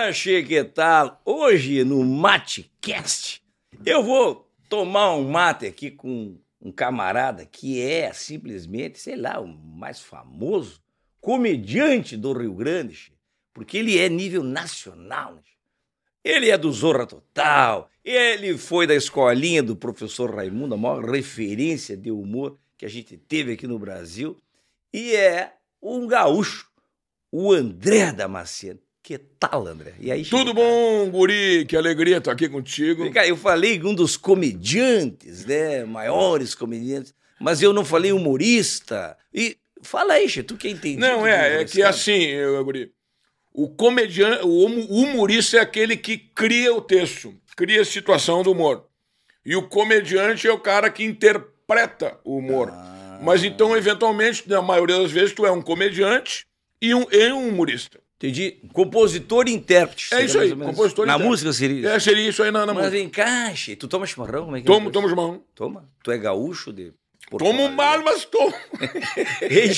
Buenas, che, que tal? Hoje no Matecast eu vou tomar um mate aqui com um camarada que é simplesmente, sei lá, o mais famoso comediante do Rio Grande, porque ele é nível nacional. Né? Ele é do Zorra Total, ele foi da escolinha do professor Raimundo, a maior referência de humor que a gente teve aqui no Brasil, e é um gaúcho, o André Damasceno. Que tal, André? E aí, Tudo bom, guri? Que alegria estar aqui contigo. Cara, eu falei um dos comediantes, né? Maiores comediantes, mas eu não falei humorista. E fala aí, che, tu que entende. Não, é, é que é assim, eu, guri. O comediante, o humorista é aquele que cria o texto, cria a situação do humor. E o comediante é o cara que interpreta o humor. Ah. Mas então, eventualmente, na maioria das vezes, tu é um comediante e um, e um humorista. Entendi. Compositor e intérprete. É isso aí, compositor Na música seria isso? É, seria isso aí na, na Mas música. Mas encaixe. Tu toma chimarrão? Como é que tomo, é tomo chimarrão. Toma? Tu é gaúcho de Porto Tomo Alegre. mal, mas tomo. Ei,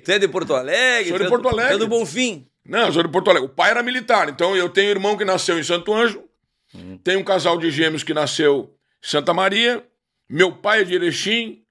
tu é de Porto Alegre? Sou de Porto Alegre. É do Bonfim? Não, sou de Porto Alegre. O pai era militar, então eu tenho um irmão que nasceu em Santo Anjo, hum. tenho um casal de gêmeos que nasceu em Santa Maria, meu pai é de Erechim,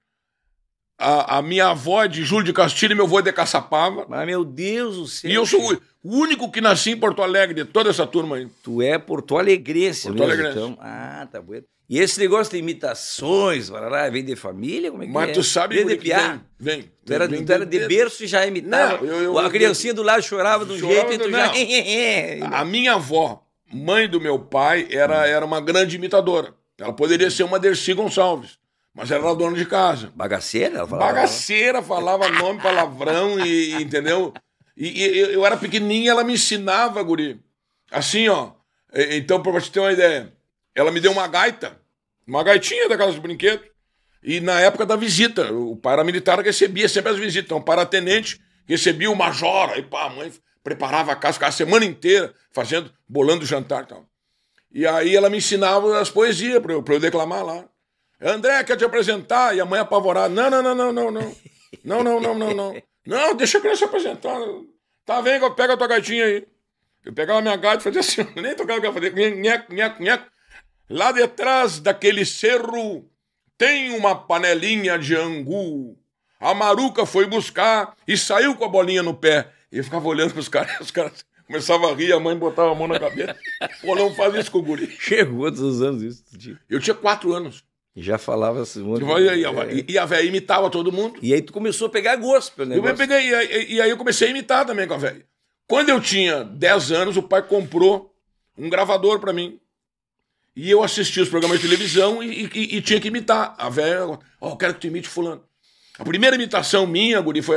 a, a, minha avó é de Júlio de Castilho e meu avô é de Caçapava. Mas, meu Deus do céu. E eu sou o único que nasci em Porto Alegre de toda essa turma aí. Tu é Porto Alegrense Porto mesmo, Alegrense. então. Ah, tá bueno. E esse negócio de imitações, barará, vem de família? Como é que Mas é? tu sabe vem de piar? Vem. vem. Tu era, vem, tu era de berço e já imitava? Não, eu, eu, a criancinha do lado chorava de um jeito e tu já... a minha avó, mãe do meu pai, era, era uma grande imitadora. Ela poderia ser uma Dercy Gonçalves. Mas ela era dona de casa. Bagaceira? Ela falava Bagaceira, falava nome, palavrão, e, entendeu? E, e, eu era pequenininho e ela me ensinava, guri. Assim, ó. Então, pra você ter uma ideia, ela me deu uma gaita, uma gaitinha daquelas de brinquedo. E na época da visita, o paramilitar recebia sempre as visitas. Então, o paratenente recebia o major, aí pá, a mãe preparava a casa, ficava a semana inteira fazendo, bolando jantar e tal. E aí ela me ensinava as poesias pra eu, pra eu declamar lá. André, quer te apresentar? E a mãe apavorada. Não, não, não, não, não, não. Não, não, não, não, não. Não, deixa a criança apresentar. Tá, vem, pega a tua gaitinha aí. Eu pegava a minha gaita e fazia assim, nem tocava o que eu fazia. Nheco, nheco, nheco. Lá detrás daquele cerro tem uma panelinha de angu. A maruca foi buscar e saiu com a bolinha no pé. E eu ficava olhando pros caras, os caras começavam a rir, a mãe botava a mão na cabeça. Pô, não faz isso com o guri. Chegou quantos anos isso? Eu tinha quatro anos. E já falava assim muito. E, e, a velha imitava todo mundo. E aí tu começou a pegar gosto pelo negócio. Eu peguei, e, e aí eu comecei a imitar também com a velha. Quando eu tinha 10 anos, o pai comprou um gravador para mim. E eu assistia os programas de televisão e, e, e tinha que imitar. A velha, ó, oh, quero que tu imite fulano. A primeira imitação minha, Guri, foi.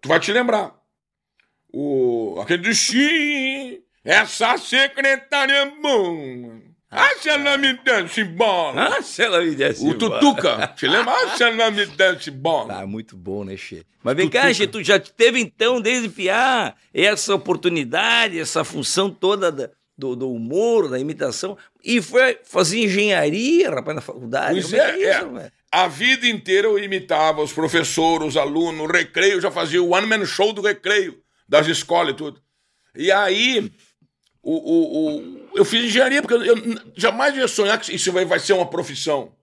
Tu vai te lembrar. O, aquele do Xim, essa secretária é bom. Ah, se ela me desse bola. Ah, se ela me desse O Tutuca. Te lembra? Ah, se ela me desse bola. Ah, muito bom, né, Che? Mas vem Tutuca. cá, Che, tu já teve então, desde piar, essa oportunidade, essa função toda da, do, do, humor, da imitação, e foi fazer engenharia, rapaz, na faculdade. Pois é, é, isso, é. A vida inteira eu imitava os professores, os alunos, o recreio, já fazia o one-man show do recreio, das escolas e tudo. E aí o, o, o, eu fiz engenharia porque eu, eu jamais ia sonhar que isso vai, vai ser uma profissão.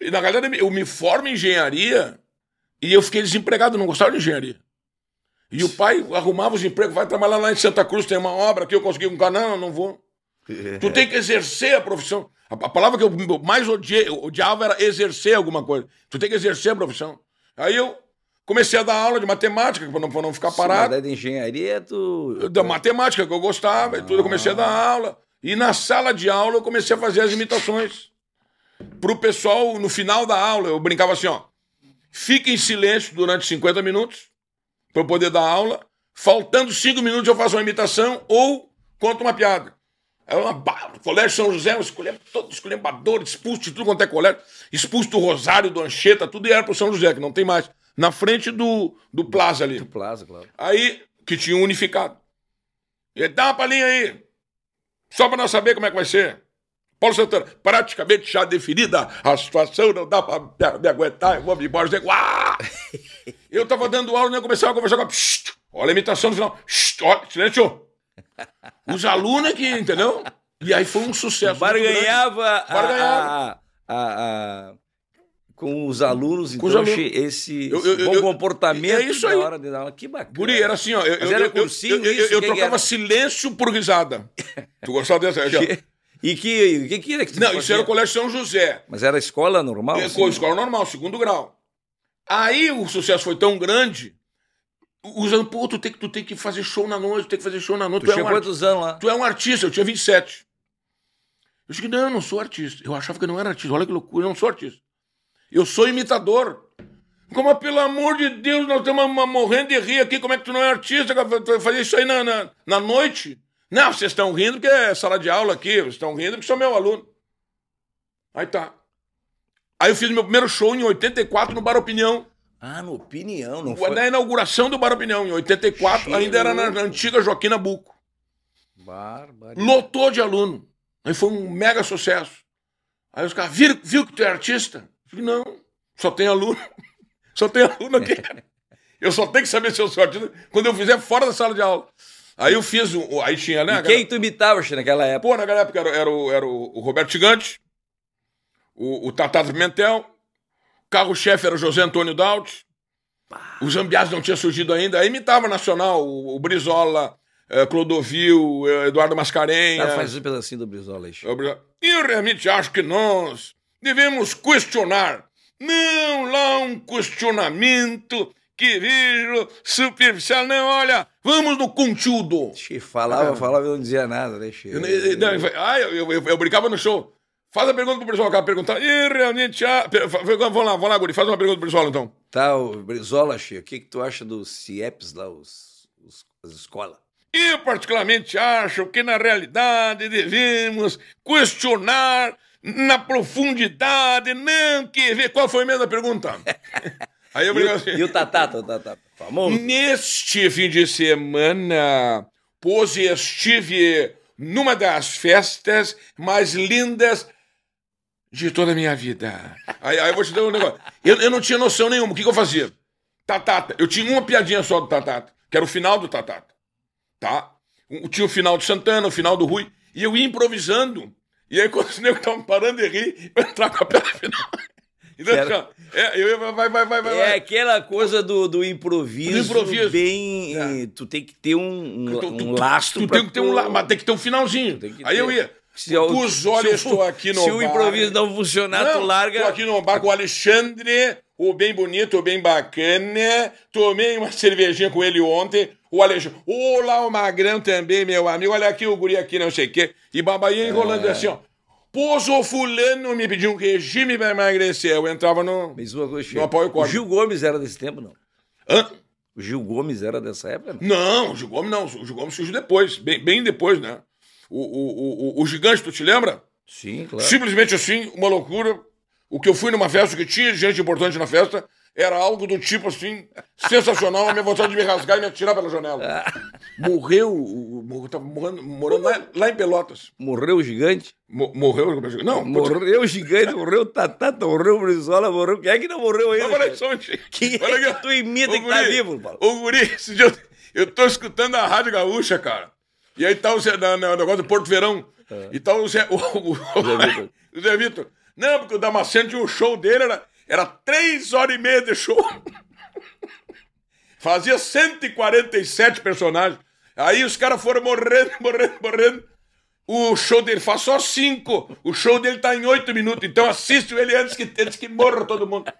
E na verdade eu me formo em engenharia e eu fiquei desempregado, não gostava de engenharia. E o pai arrumava os empregos, vai trabalhar lá em Santa Cruz, tem uma obra que eu consegui um canal, não, não vou. Tu tem que exercer a profissão. A, a palavra que eu mais odiei, odiava era exercer alguma coisa. Tu tem que exercer a profissão. Aí eu Comecei a dar aula de matemática, para não, pra não ficar parado. Sim, de engenharia, tu. Da matemática, que eu gostava, ah. e tudo. Eu comecei a dar aula. E na sala de aula eu comecei a fazer as imitações. Pro pessoal, no final da aula, eu brincava assim, ó. Fique em silêncio durante 50 minutos, para eu poder dar aula. Faltando 5 minutos eu faço uma imitação ou conto uma piada. É uma colégio São José, escolhemos todo escolhembador, expulso de tudo quanto é colégio, expulso do Rosário, do Ancheta, tudo e era pro São José, que não tem mais na frente do, do Plaza ali. Do Plaza, claro. Aí, que tinha unificado. E ele, dá uma palhinha aí. Só para nós saber como é que vai ser. Paulo Santana, praticamente já definida a situação, não dá para me aguentar, eu vou me embora. Uá! eu tava dando aula, né, eu começava a conversar com a... Psst, olha a imitação no final. Psst, olha, silêncio. Os alunos que, entendeu? E aí foi um sucesso. Barganhava, Barganhava. A, a, a, com os alunos, Com então, os alunos. esse, Eu- eu- bom eu- comportamento é isso na aí. hora de dar aula. Que bacana. Guri, era assim, ó. Eu, Mas eu, era cursinho isso? eu que trocava era? silêncio por risada. Tu gostava dessa? Ó. E que, o que, que era que tu Não, isso fazia? era o Colégio São José. Mas era escola normal? É, assim? escola normal, segundo grau. Aí o sucesso foi tão grande, usando, pô, tu tem, que- tu tem que fazer show na noite, tu tem que fazer show na noite. Tu Tu, é um, quantos anos lá? tu é um artista, eu tinha 27. Eu disse, não, eu não sou artista. Eu achava que eu não era artista. Olha que loucura, eu não sou artista. Eu sou imitador. Como, mas, pelo amor de Deus, nós estamos morrendo de rir aqui. Como é que tu não é artista? Tu vai fazer isso aí na, na, na noite? Não, vocês estão rindo porque é sala de aula aqui. Vocês estão rindo porque sou meu aluno. Aí tá. Aí eu fiz meu primeiro show em 84 no Bar Opinião. Ah, no Opinião, não foi? Na inauguração do Bar Opinião, em 84, Cheio. ainda era na, na antiga Joaquim Nabuco. Lotou de aluno. Aí foi um mega sucesso. Aí os caras, viram, viu que tu é artista? Não, só tem aluno. Só tem aluno aqui. Eu só tenho que saber se eu sou artista quando eu fizer fora da sala de aula. Aí eu fiz, o, aí tinha, né? E quem tu imitava, naquela época? Pô, naquela época era, era, o, era o, Roberto Gigante, o, o Tatá Pimentel, o carro-chefe era o José Antônio Daut, o Zambiás não tinha surgido ainda, aí imitava nacional, o, o Brizola, eh, Clodovil, eh, Eduardo Mascarenhas. Cara, faz um pedacinho do Brizola aí. Eu Eu realmente acho que nós devemos questionar, não lá um questionamento que vejo superficial, não, olha, vamos no conteúdo. Xê, falava, Ah. falava e não dizia nada, né, Xê? Eu, eu, não, eu, ah, eu, eu, eu- eu brincava no show. Faz a pergunta pro pessoal, cara perguntar. E realmente. Ah, vamos lá, vamos lá, Guri, faz uma pergunta pro pessoal então. Tá, o Brizola, Xê, o que, que tu acha dos CIEPs lá, os, os- as escolas? Eu, particularmente, acho que na realidade devemos questionar na profundidade, não que ver. Qual foi mesmo a pergunta? Aí eu E o, assim. e o Tatá, o Tatá, famoso? Neste fim de semana, pois estive numa das festas mais lindas de toda a minha vida. Aí, aí eu vou te dar um negócio. Eu, eu não tinha noção nenhuma. O que, que eu fazia? Tatata. Eu tinha uma piadinha só do Tatata, que era o final do Tatata. Tá? Tinha o final do Santana, o final do Rui. E eu ia improvisando. E aí, quando os negros estavam parando de rir, eu entrava com a piada final. Então, Era- é, eu ia, vai, vai, vai, vai. É aquela coisa do, do improviso, Do improviso. bem... É. Tu tem que ter um, um, Tu- tu- um tu- lastro Tu pra tem que ter um la- mas tem que ter um finalzinho. Aí ter. eu ia. Se o- Pus olha, se o- estou aqui no Se o bar. improviso não funcionar, tu Não, larga... Tô aqui no bar com o Alexandre, o bem bonito, o bem bacana. Tomei uma cervejinha com ele ontem. O Alexandre. Olá, o Magrão também, meu amigo. Olha aqui o guri aqui, não sei o quê. E babaia enrolando assim, ó. Pôs o fulano me pediu um regime pra emagrecer. Eu entrava no. Não apoio o O corte. Gil Gomes era desse tempo, não? Hã? O Gil Gomes era dessa época, não? Não, o Gil Gomes não. O Gil Gomes surgiu depois, bem, bem depois, né? O, o, o, o gigante, tu te lembra? Sim, claro. Simplesmente assim, uma loucura. O que eu fui numa festa, que tinha gente importante na festa, era algo do tipo assim, sensacional, a minha vontade de me rasgar e me atirar pela janela. Morreu, o- o- morreu, tava morando, morando lá, lá em Pelotas. Morreu o gigante? Mo- morreu, não, Morreu o gigante, morreu o Tatá, morreu o Brizola, morreu... Quem é que não morreu ainda? Olha só. Quem é Olha que aqui, ó. tu imita que tá vivo, Paulo? Ô, guri, esse dia eu, eu tô escutando a Rádio Gaúcha, cara. E aí tá o Zé, na, na- o negócio do Porto Verão. E tá o Zé, o, o, o Zé Vitor. Não, porque o Damasceno tinha um show dele, era, era três horas e meia de show. Fazia 147 personagens. Aí os caras foram morrendo, morrendo, morrendo. O show dele faz só cinco. O show dele tá em oito minutos. Então assiste ele antes que, antes que morra todo mundo.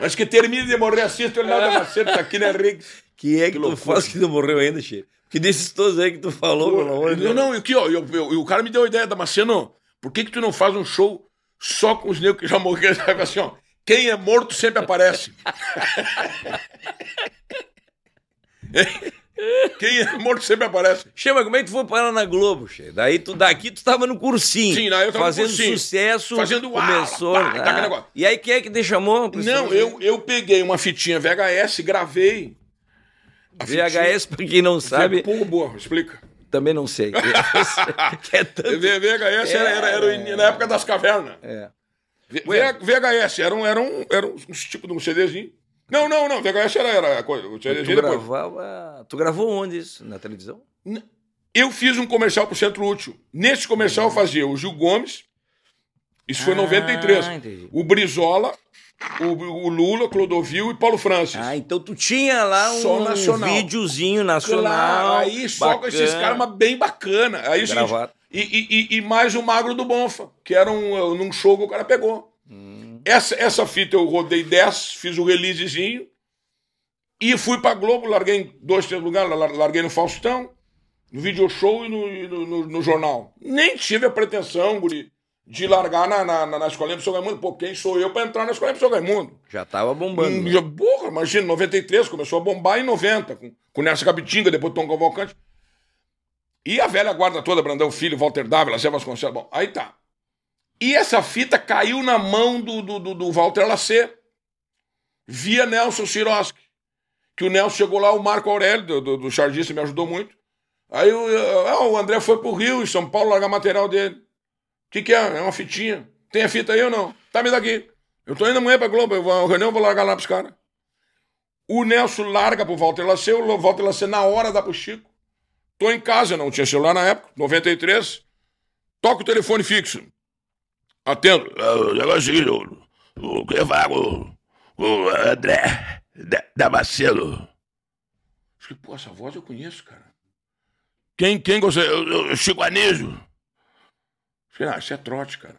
Antes que termine de morrer, assiste ele lá da Macedo, tá aqui na Riggs. Quem é que, Que tu faz que não morreu ainda, Chico? Que desses todos aí que tu falou, pelo amor de Não, Deus. não, aqui, ó, eu- eu- eu- o cara me deu a ideia, Damasceno, por que que tu não faz um show só com os negros que já morreram? Assim, ó, quem é morto sempre aparece. quem é morto sempre aparece. Chama, como é que tu foi parar na Globo, Che? Daí tu daqui tu tava no cursinho. Sim, daí eu tava no fazendo cursinho. sucesso. Fazendo começou. pá, tá aquele negócio. e aí quem é que te chamou? Não, eu, eu peguei uma fitinha VHS, gravei. VHS, pra quem não sabe, Pô, boa, explica. também não sei. que é tanto. VHS era, era, era o in- na época das cavernas. É. V-. VHS era um, era um, era um, um tipo de um CDzinho. Não, não, não. VHS era, era a coisa. O Tu CDzinho depois. gravava. Tu gravou onde isso? Na televisão? Eu fiz um comercial pro Centro Útil. Nesse comercial eu fazia o Gil Gomes, isso foi em Ah, 93. entendi. O Brizola, o, o Lula, Clodovil e Paulo Francis. Ah, então tu tinha lá um nacional. videozinho nacional. Claro, aí só com esses caras, mas bem bacana. Aí, Gravado. e, e, e- e mais o Magro do Bonfa, que era um, num show que o cara pegou. Hum. Essa, essa fita eu rodei 10, fiz o releasezinho e fui pra Globo, larguei em dois, três lugares, lar- larguei no Faustão, no video show e no, no, no- no jornal. Nem tive a pretensão, guri, de largar na, na, na, na escolinha do seu Raimundo. Pô, quem sou eu pra entrar na escolinha do seu Raimundo? Já tava bombando. Hum, né? já- Porra, imagina, 93, começou a bombar em 90, com, com Nessa Capitinga, depois Tom Cavalcante. E a velha guarda toda, Brandão Filho, Walter Dávila, Zé Vasconcelos. Bom, aí tá. E essa fita caiu na mão do, do, do, Walter Lacê, via Nelson Siroski. Que o Nelson chegou lá, o Marco Aurélio, do, do, do Chargista, me ajudou muito. Aí o, ah, o André foi pro Rio, em São Paulo, largar material dele. O que, que é? É uma fitinha. Tem a fita aí ou não? Tá, me daqui. Eu tô indo amanhã pra Globo, a reunião eu vou largar lá pros caras. O Nelson larga pro Walter Lacê, o Walter Lacê na hora dá pro Chico. Tô em casa, não tinha celular na época, 93. Toca o telefone fixo. Atendo. Ah, O negócio é o que eu falo com o André da- Damasceno. Acho que, pô, essa voz eu conheço, cara. Quem, quem você. O, o Chico ah, isso é trote, cara.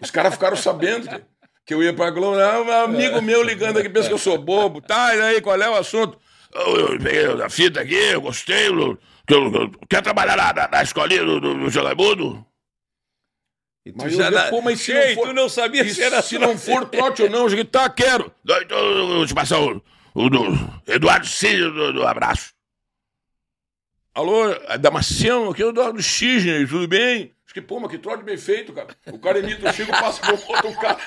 Os caras ficaram sabendo que, que eu ia pra Globo. Ah, um amigo meu ligando aqui, pensa que eu sou bobo. Tá, e aí, qual é o assunto? Eu, eu peguei a fita aqui, eu gostei. Eu, eu, eu, quer trabalhar na, na, na escolinha do, do, do? E tu Mas eu já na- pô, mas se Ei, não for- tu não sabia E se era se não for trote ou não, eu digo, tá, quero. Então eu vou te passar o, o do Eduardo Cid do, do abraço. Alô, é Damasceno, aqui é o Eduardo Cisne, tudo bem? Acho que, pô, mas que trote bem feito, cara. O cara imita o Chico, passa por outro cara.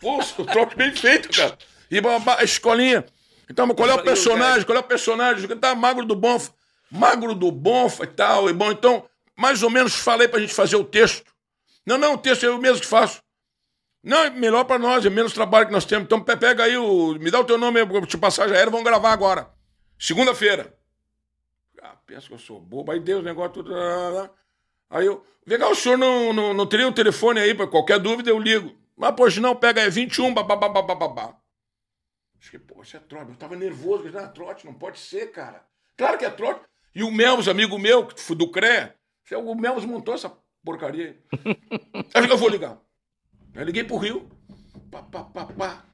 Pô, o trote bem feito, cara. E a escolinha. Então, qual é o personagem? Qual é o personagem? Que tá magro do Bonfa. Magro do Bonfa e tal. E bom, então, mais ou menos falei pra gente fazer o texto. Não, não, o texto é eu mesmo que faço. Não, é melhor pra nós, é menos trabalho que nós temos. Então, pe- pega aí o. Me dá o teu nome, eu te passar já era, vamos gravar agora. Segunda-feira. Ah, pensa que eu sou bobo. Aí deu os negócios tudo. Aí eu. Cá, o senhor não, não, não teria o telefone aí para qualquer dúvida, eu ligo. Mas, poxa, não, pega aí, 21, babá, babá. Acho que, pô, isso é trote. Eu tava nervoso, disse, ah, trote, não pode ser, cara. Claro que é trote. E o Melvos, amigo meu, do CREA, o Melvos montou essa porcaria aí. Que eu vou ligar. Aí liguei pro Rio. Pá, pá, pá, pá.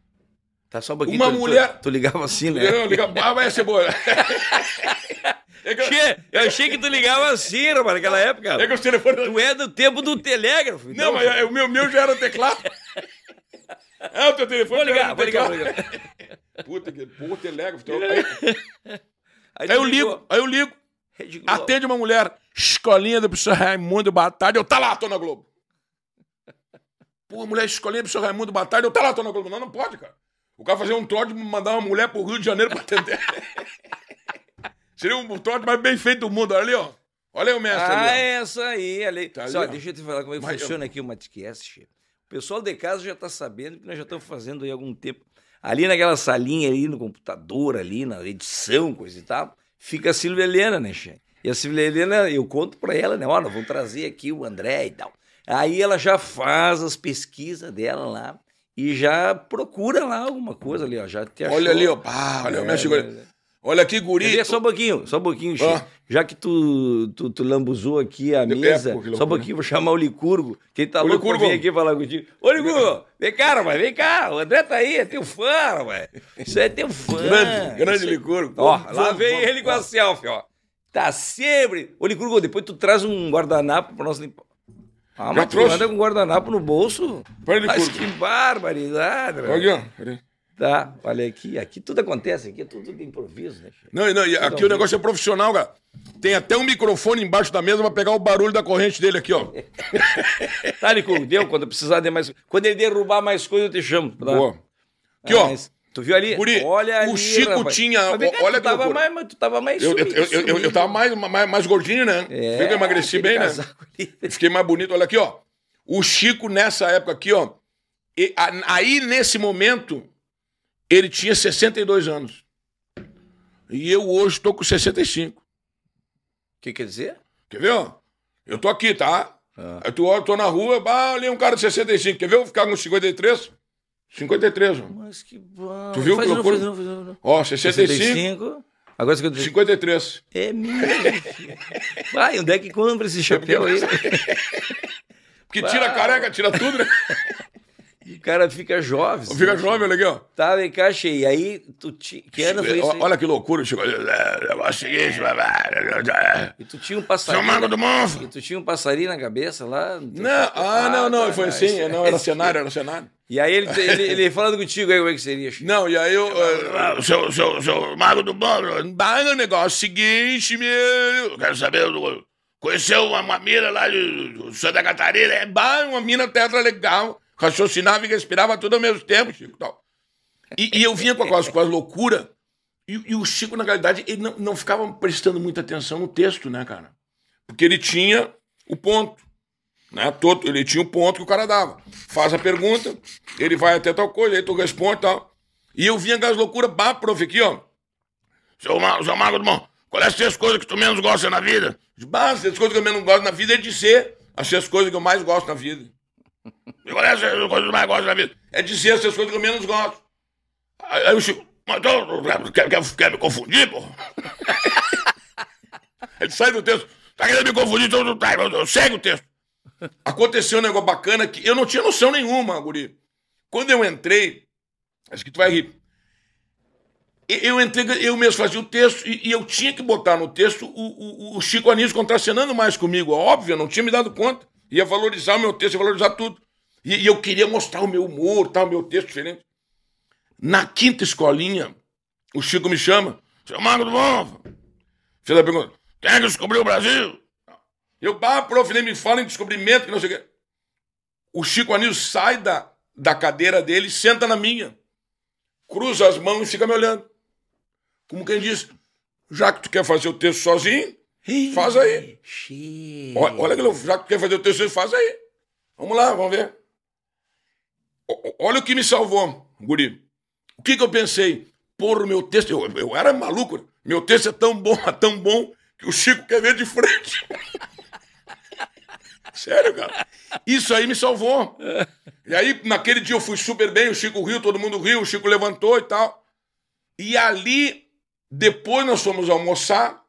Tá só um pouquinho. Uma tu- tu- mulher- Tu, ligava assim, né? Eu ligo, ah, vai ser boa. É que, Che, eu achei que tu ligava assim, rapaz, naquela época. é que os telefones. Tu é do tempo do telégrafo. Não, então, mas é- o meu, meu já era teclado. É, o teu telefone Vou ligar, vou ligar, vou ligar. Puta que porra, telégrafo. Aí, Aí, aí eu tu ligo, aí eu ligo. Atende uma mulher, escolinha do professor Raimundo Batalha. Eu, tá lá, tô na Globo. Pô, mulher, escolinha do professor Raimundo Batalha. Eu, tá lá, tô na Globo. Não, não pode, cara. O cara fazer um trote de mandar uma mulher pro Rio de Janeiro pra atender. Seria um trote mais bem feito do mundo. Olha ali, ó. Olha aí o mestre Ah, ali, é essa aí, ali. Tá Só, deixa eu te falar como é que Mas funciona aqui o Matcast. O pessoal de casa já está sabendo que nós já estamos fazendo aí há algum tempo. Ali naquela salinha ali no computador, ali na edição, coisa e tal, fica a Silvia Helena, né, Che? E a Silvia Helena, eu conto para ela, né? Olha, vamos trazer aqui o André e tal. Aí ela já faz as pesquisas dela lá e já procura lá alguma coisa ali, ó. Já te achou. Olha ali, ó. Pá, olha o É, mestre. Olha, olha aqui, guri. Ver? Só um pouquinho, só um pouquinho. Ah. Já que tu, tu, tu lambuzou aqui a É, mesa, que só um pouquinho, vou chamar o Licurgo, que ele tá Ô, louco pra Licurgo. vir aqui falar contigo. Ô, Licurgo, vem cá, rapaz, vem cá, o André tá aí, é teu fã, rapaz. Isso é teu fã. Grande, grande Isso- Licurgo. Ó, lá vem ele com a selfie, ó. Tá sempre... Ô, Licurgo, depois tu traz um guardanapo pra nós limpar. Ah, Já mas tu trouxe? anda com guardanapo no bolso? Pera, Mas Licurgo. que barbaridade, Olha aqui, ó. Tá, olha aqui, aqui tudo acontece, aqui é tudo de improviso, né? Não, não, aqui o negócio é profissional, cara. Tem até um microfone embaixo da mesa pra pegar o barulho da corrente dele aqui, ó. Tá, Nico, deu quando precisar de mais. Quando ele derrubar mais coisa, eu te chamo. Tá? Boa. Aqui, ó. Mas tu viu ali? Guri, olha ali. o Chico rapaz. tinha- Mas cá, olha tu tava mais, mas tu tava mais Eu, eu, sumido, eu, eu, eu, sumido. tava mais, mais, mais gordinho, né? É, Viu que eu emagreci bem, né? ali. Fiquei mais bonito. Olha aqui, ó. O Chico, nessa época aqui, ó. e- a- aí, nesse momento, ele tinha 62 anos. E eu hoje tô com 65. O que quer dizer? Quer ver? Eu tô aqui, tá? Aí tu olha, eu tô na rua, bah, ali é um cara de 65. Quer ver eu ficar com 53? 53, ó. Mas que bom. Tu viu Faz que novo, loucura? faz novo, faz novo. Ó, 65, 65. Agora 55. 53. É mesmo. Vai, onde é que compra esse chapéu aí? Porque tira a careca, tira tudo, né? O cara fica jovem. Fica jovem, olha aqui, ó. Tá, vem cá, cheio. E aí, tu ti... que ano foi isso aí? Olha que loucura, Chico. É o seguinte. E tu tinha um Seu passarinho. Mago do E Monfo. tu tinha um passarinho na cabeça lá? no teu Não, ah, não, não, tá, foi tá, assim, não, era cenário, era cenário. E aí ele, ele, ele falando contigo aí, como é que seria, Chico? Não, e aí eu. eh, Ah, Seu, seu, seu Mago do Monfo. Bah, o negócio seguinte, meu. Eu quero saber, do- conheceu uma, uma mira lá de, de Santa Catarina? É, bah, uma mina tetra legal. Raciocinava e respirava tudo ao mesmo tempo, Chico. Tal. E, e eu vinha com as, com as loucuras. E, e o Chico, na realidade, ele não, não ficava prestando muita atenção no texto, né, cara? Porque ele tinha o ponto. Né? Todo, ele tinha o ponto que o cara dava. Faz a pergunta, ele vai até tal coisa, aí tu responde e tal. E eu vinha com as loucuras, bah, prof, aqui, ó. Seu, seu Mago Monfo. Qual é as três coisas que tu menos gosta na vida? Bah, as coisas que eu menos gosto na vida é de ser as seis coisas que eu mais gosto na vida. Qual é que mais gosta na vida? É de ser as seis coisas que eu menos gosto. Aí, o Chico, mas então, quer, quer, quer me confundir, pô? Ele sai do texto. Tá querendo me confundir, então tá, eu- eu- segue o texto. Aconteceu um negócio bacana que eu não tinha noção nenhuma, guri. Quando eu entrei, acho que tu vai rir. Eu entrei, eu mesmo fazia o texto e, e eu tinha que botar no texto o, o, o Chico Anísio contracenando mais comigo. Óbvio, eu não tinha me dado conta. Ia valorizar o meu texto, ia valorizar tudo. E, e eu queria mostrar o meu humor, tal, o meu texto diferente. Na quinta escolinha, o Chico me chama. Seu Mago do Monfo. Fez a pergunta. Quem é que descobriu o Brasil? Eu, bah, prof, nem me fala em descobrimento, que não sei o quê. O Chico Anísio sai da, da cadeira dele, senta na minha, cruza as mãos e fica me olhando. Como quem diz, já que tu quer fazer o texto sozinho, faz aí. Chico. Olha, que já quer fazer o texto sozinho, faz aí. Vamos lá, vamos ver. Olha o que me salvou, guri. O que que eu pensei? Porra, meu texto, eu, eu era maluco. né? Meu texto é tão bom, é tão bom, que o Chico quer ver de frente. Sério, cara. Isso aí me salvou. E aí, naquele dia eu fui super bem, o Chico riu, todo mundo riu, o Chico levantou e tal. E ali, depois nós fomos almoçar,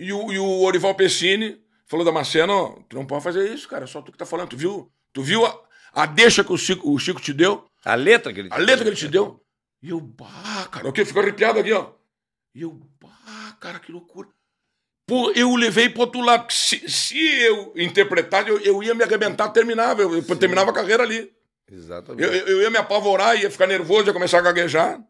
e o, e o Orival Pessini falou da Marceno, tu não pode fazer isso, cara, só tu que tá falando. Tu viu, tu viu a, a deixa que o Chico, o Chico te deu? A letra que ele A letra que ele te deu? E eu, bah, cara, o que? Fico arrepiado aqui, ó. E eu, bah, cara, que loucura. Pô, eu levei pro outro lado. Se, se eu interpretar, eu, eu ia me arrebentar, terminava. Eu, eu terminava a carreira ali. Exatamente. Eu, eu, ia me apavorar, ia ficar nervoso, ia começar a gaguejar.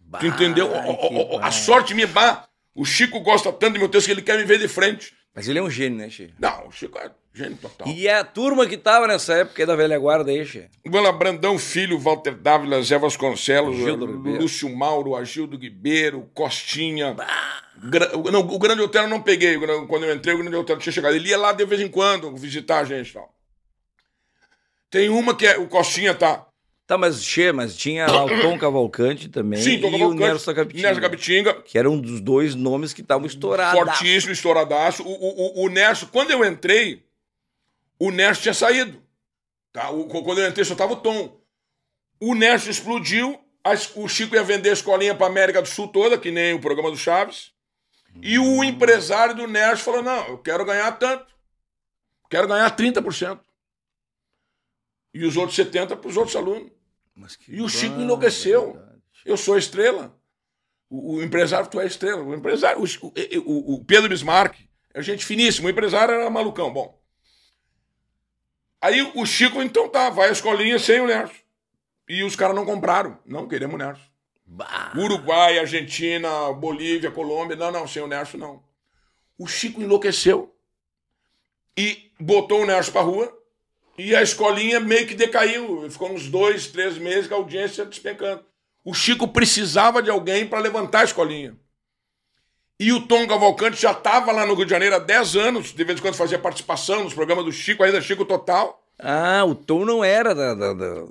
Bah, Tu entendeu? o- bah. a sorte me bah. O Chico gosta tanto do meu texto que ele quer me ver de frente. Mas ele é um gênio, né, Che? Não, o Chico é gênio total. E a turma que tava nessa época aí da velha guarda aí, Che? Lá, Brandão Filho, Walter Dávila, Zé Vasconcelos. Lúcio Mauro, Agildo Ribeiro, Costinha. Gra- não, o Grande Otero eu não peguei. Quando eu entrei, o Grande Otero tinha chegado. Ele ia lá de vez em quando visitar a gente e tal. Tem uma que é. O Costinha tá. Tá, mas Che, mas tinha lá o Tom Cavalcante também Sim, tô e o Nelson Capitinga. Nelson Capitinga. Que eram um dos dois nomes que estavam estourados. Fortíssimo, estouradaço. O, o, o, o quando eu entrei, o Nerso tinha saído. Tá? O, quando eu entrei, só tava o Tom. O Nerso explodiu, a es- o Chico ia vender a escolinha pra América do Sul toda, que nem o programa do Chaves. E o empresário do Nerso falou: não, eu quero ganhar tanto. Quero ganhar 30%. E os outros 70% pros outros alunos. Mas que E o Chico enlouqueceu. verdade. Eu sou a estrela. O, o empresário, tu é a estrela. O empresário, o, o- o Pedro Bismarck, é gente finíssima. O empresário era malucão. Bom. Aí o Chico, então tá, vai à escolinha sem o Nerso. E os caras não compraram. Não queremos o Nerso. Bah. Uruguai, Argentina, Bolívia, Colômbia. Não, não, sem o Nerso não. O Chico enlouqueceu. E botou o Nerso pra rua. E a escolinha meio que decaiu. Ficou uns dois, três meses com a audiência despencando. O Chico precisava de alguém para levantar a escolinha. E o Tom Cavalcante já estava lá no Rio de Janeiro há 10 anos, de vez em quando fazia participação nos programas do Chico, ainda Chico Total. Ah, o Tom não era da, da, da- da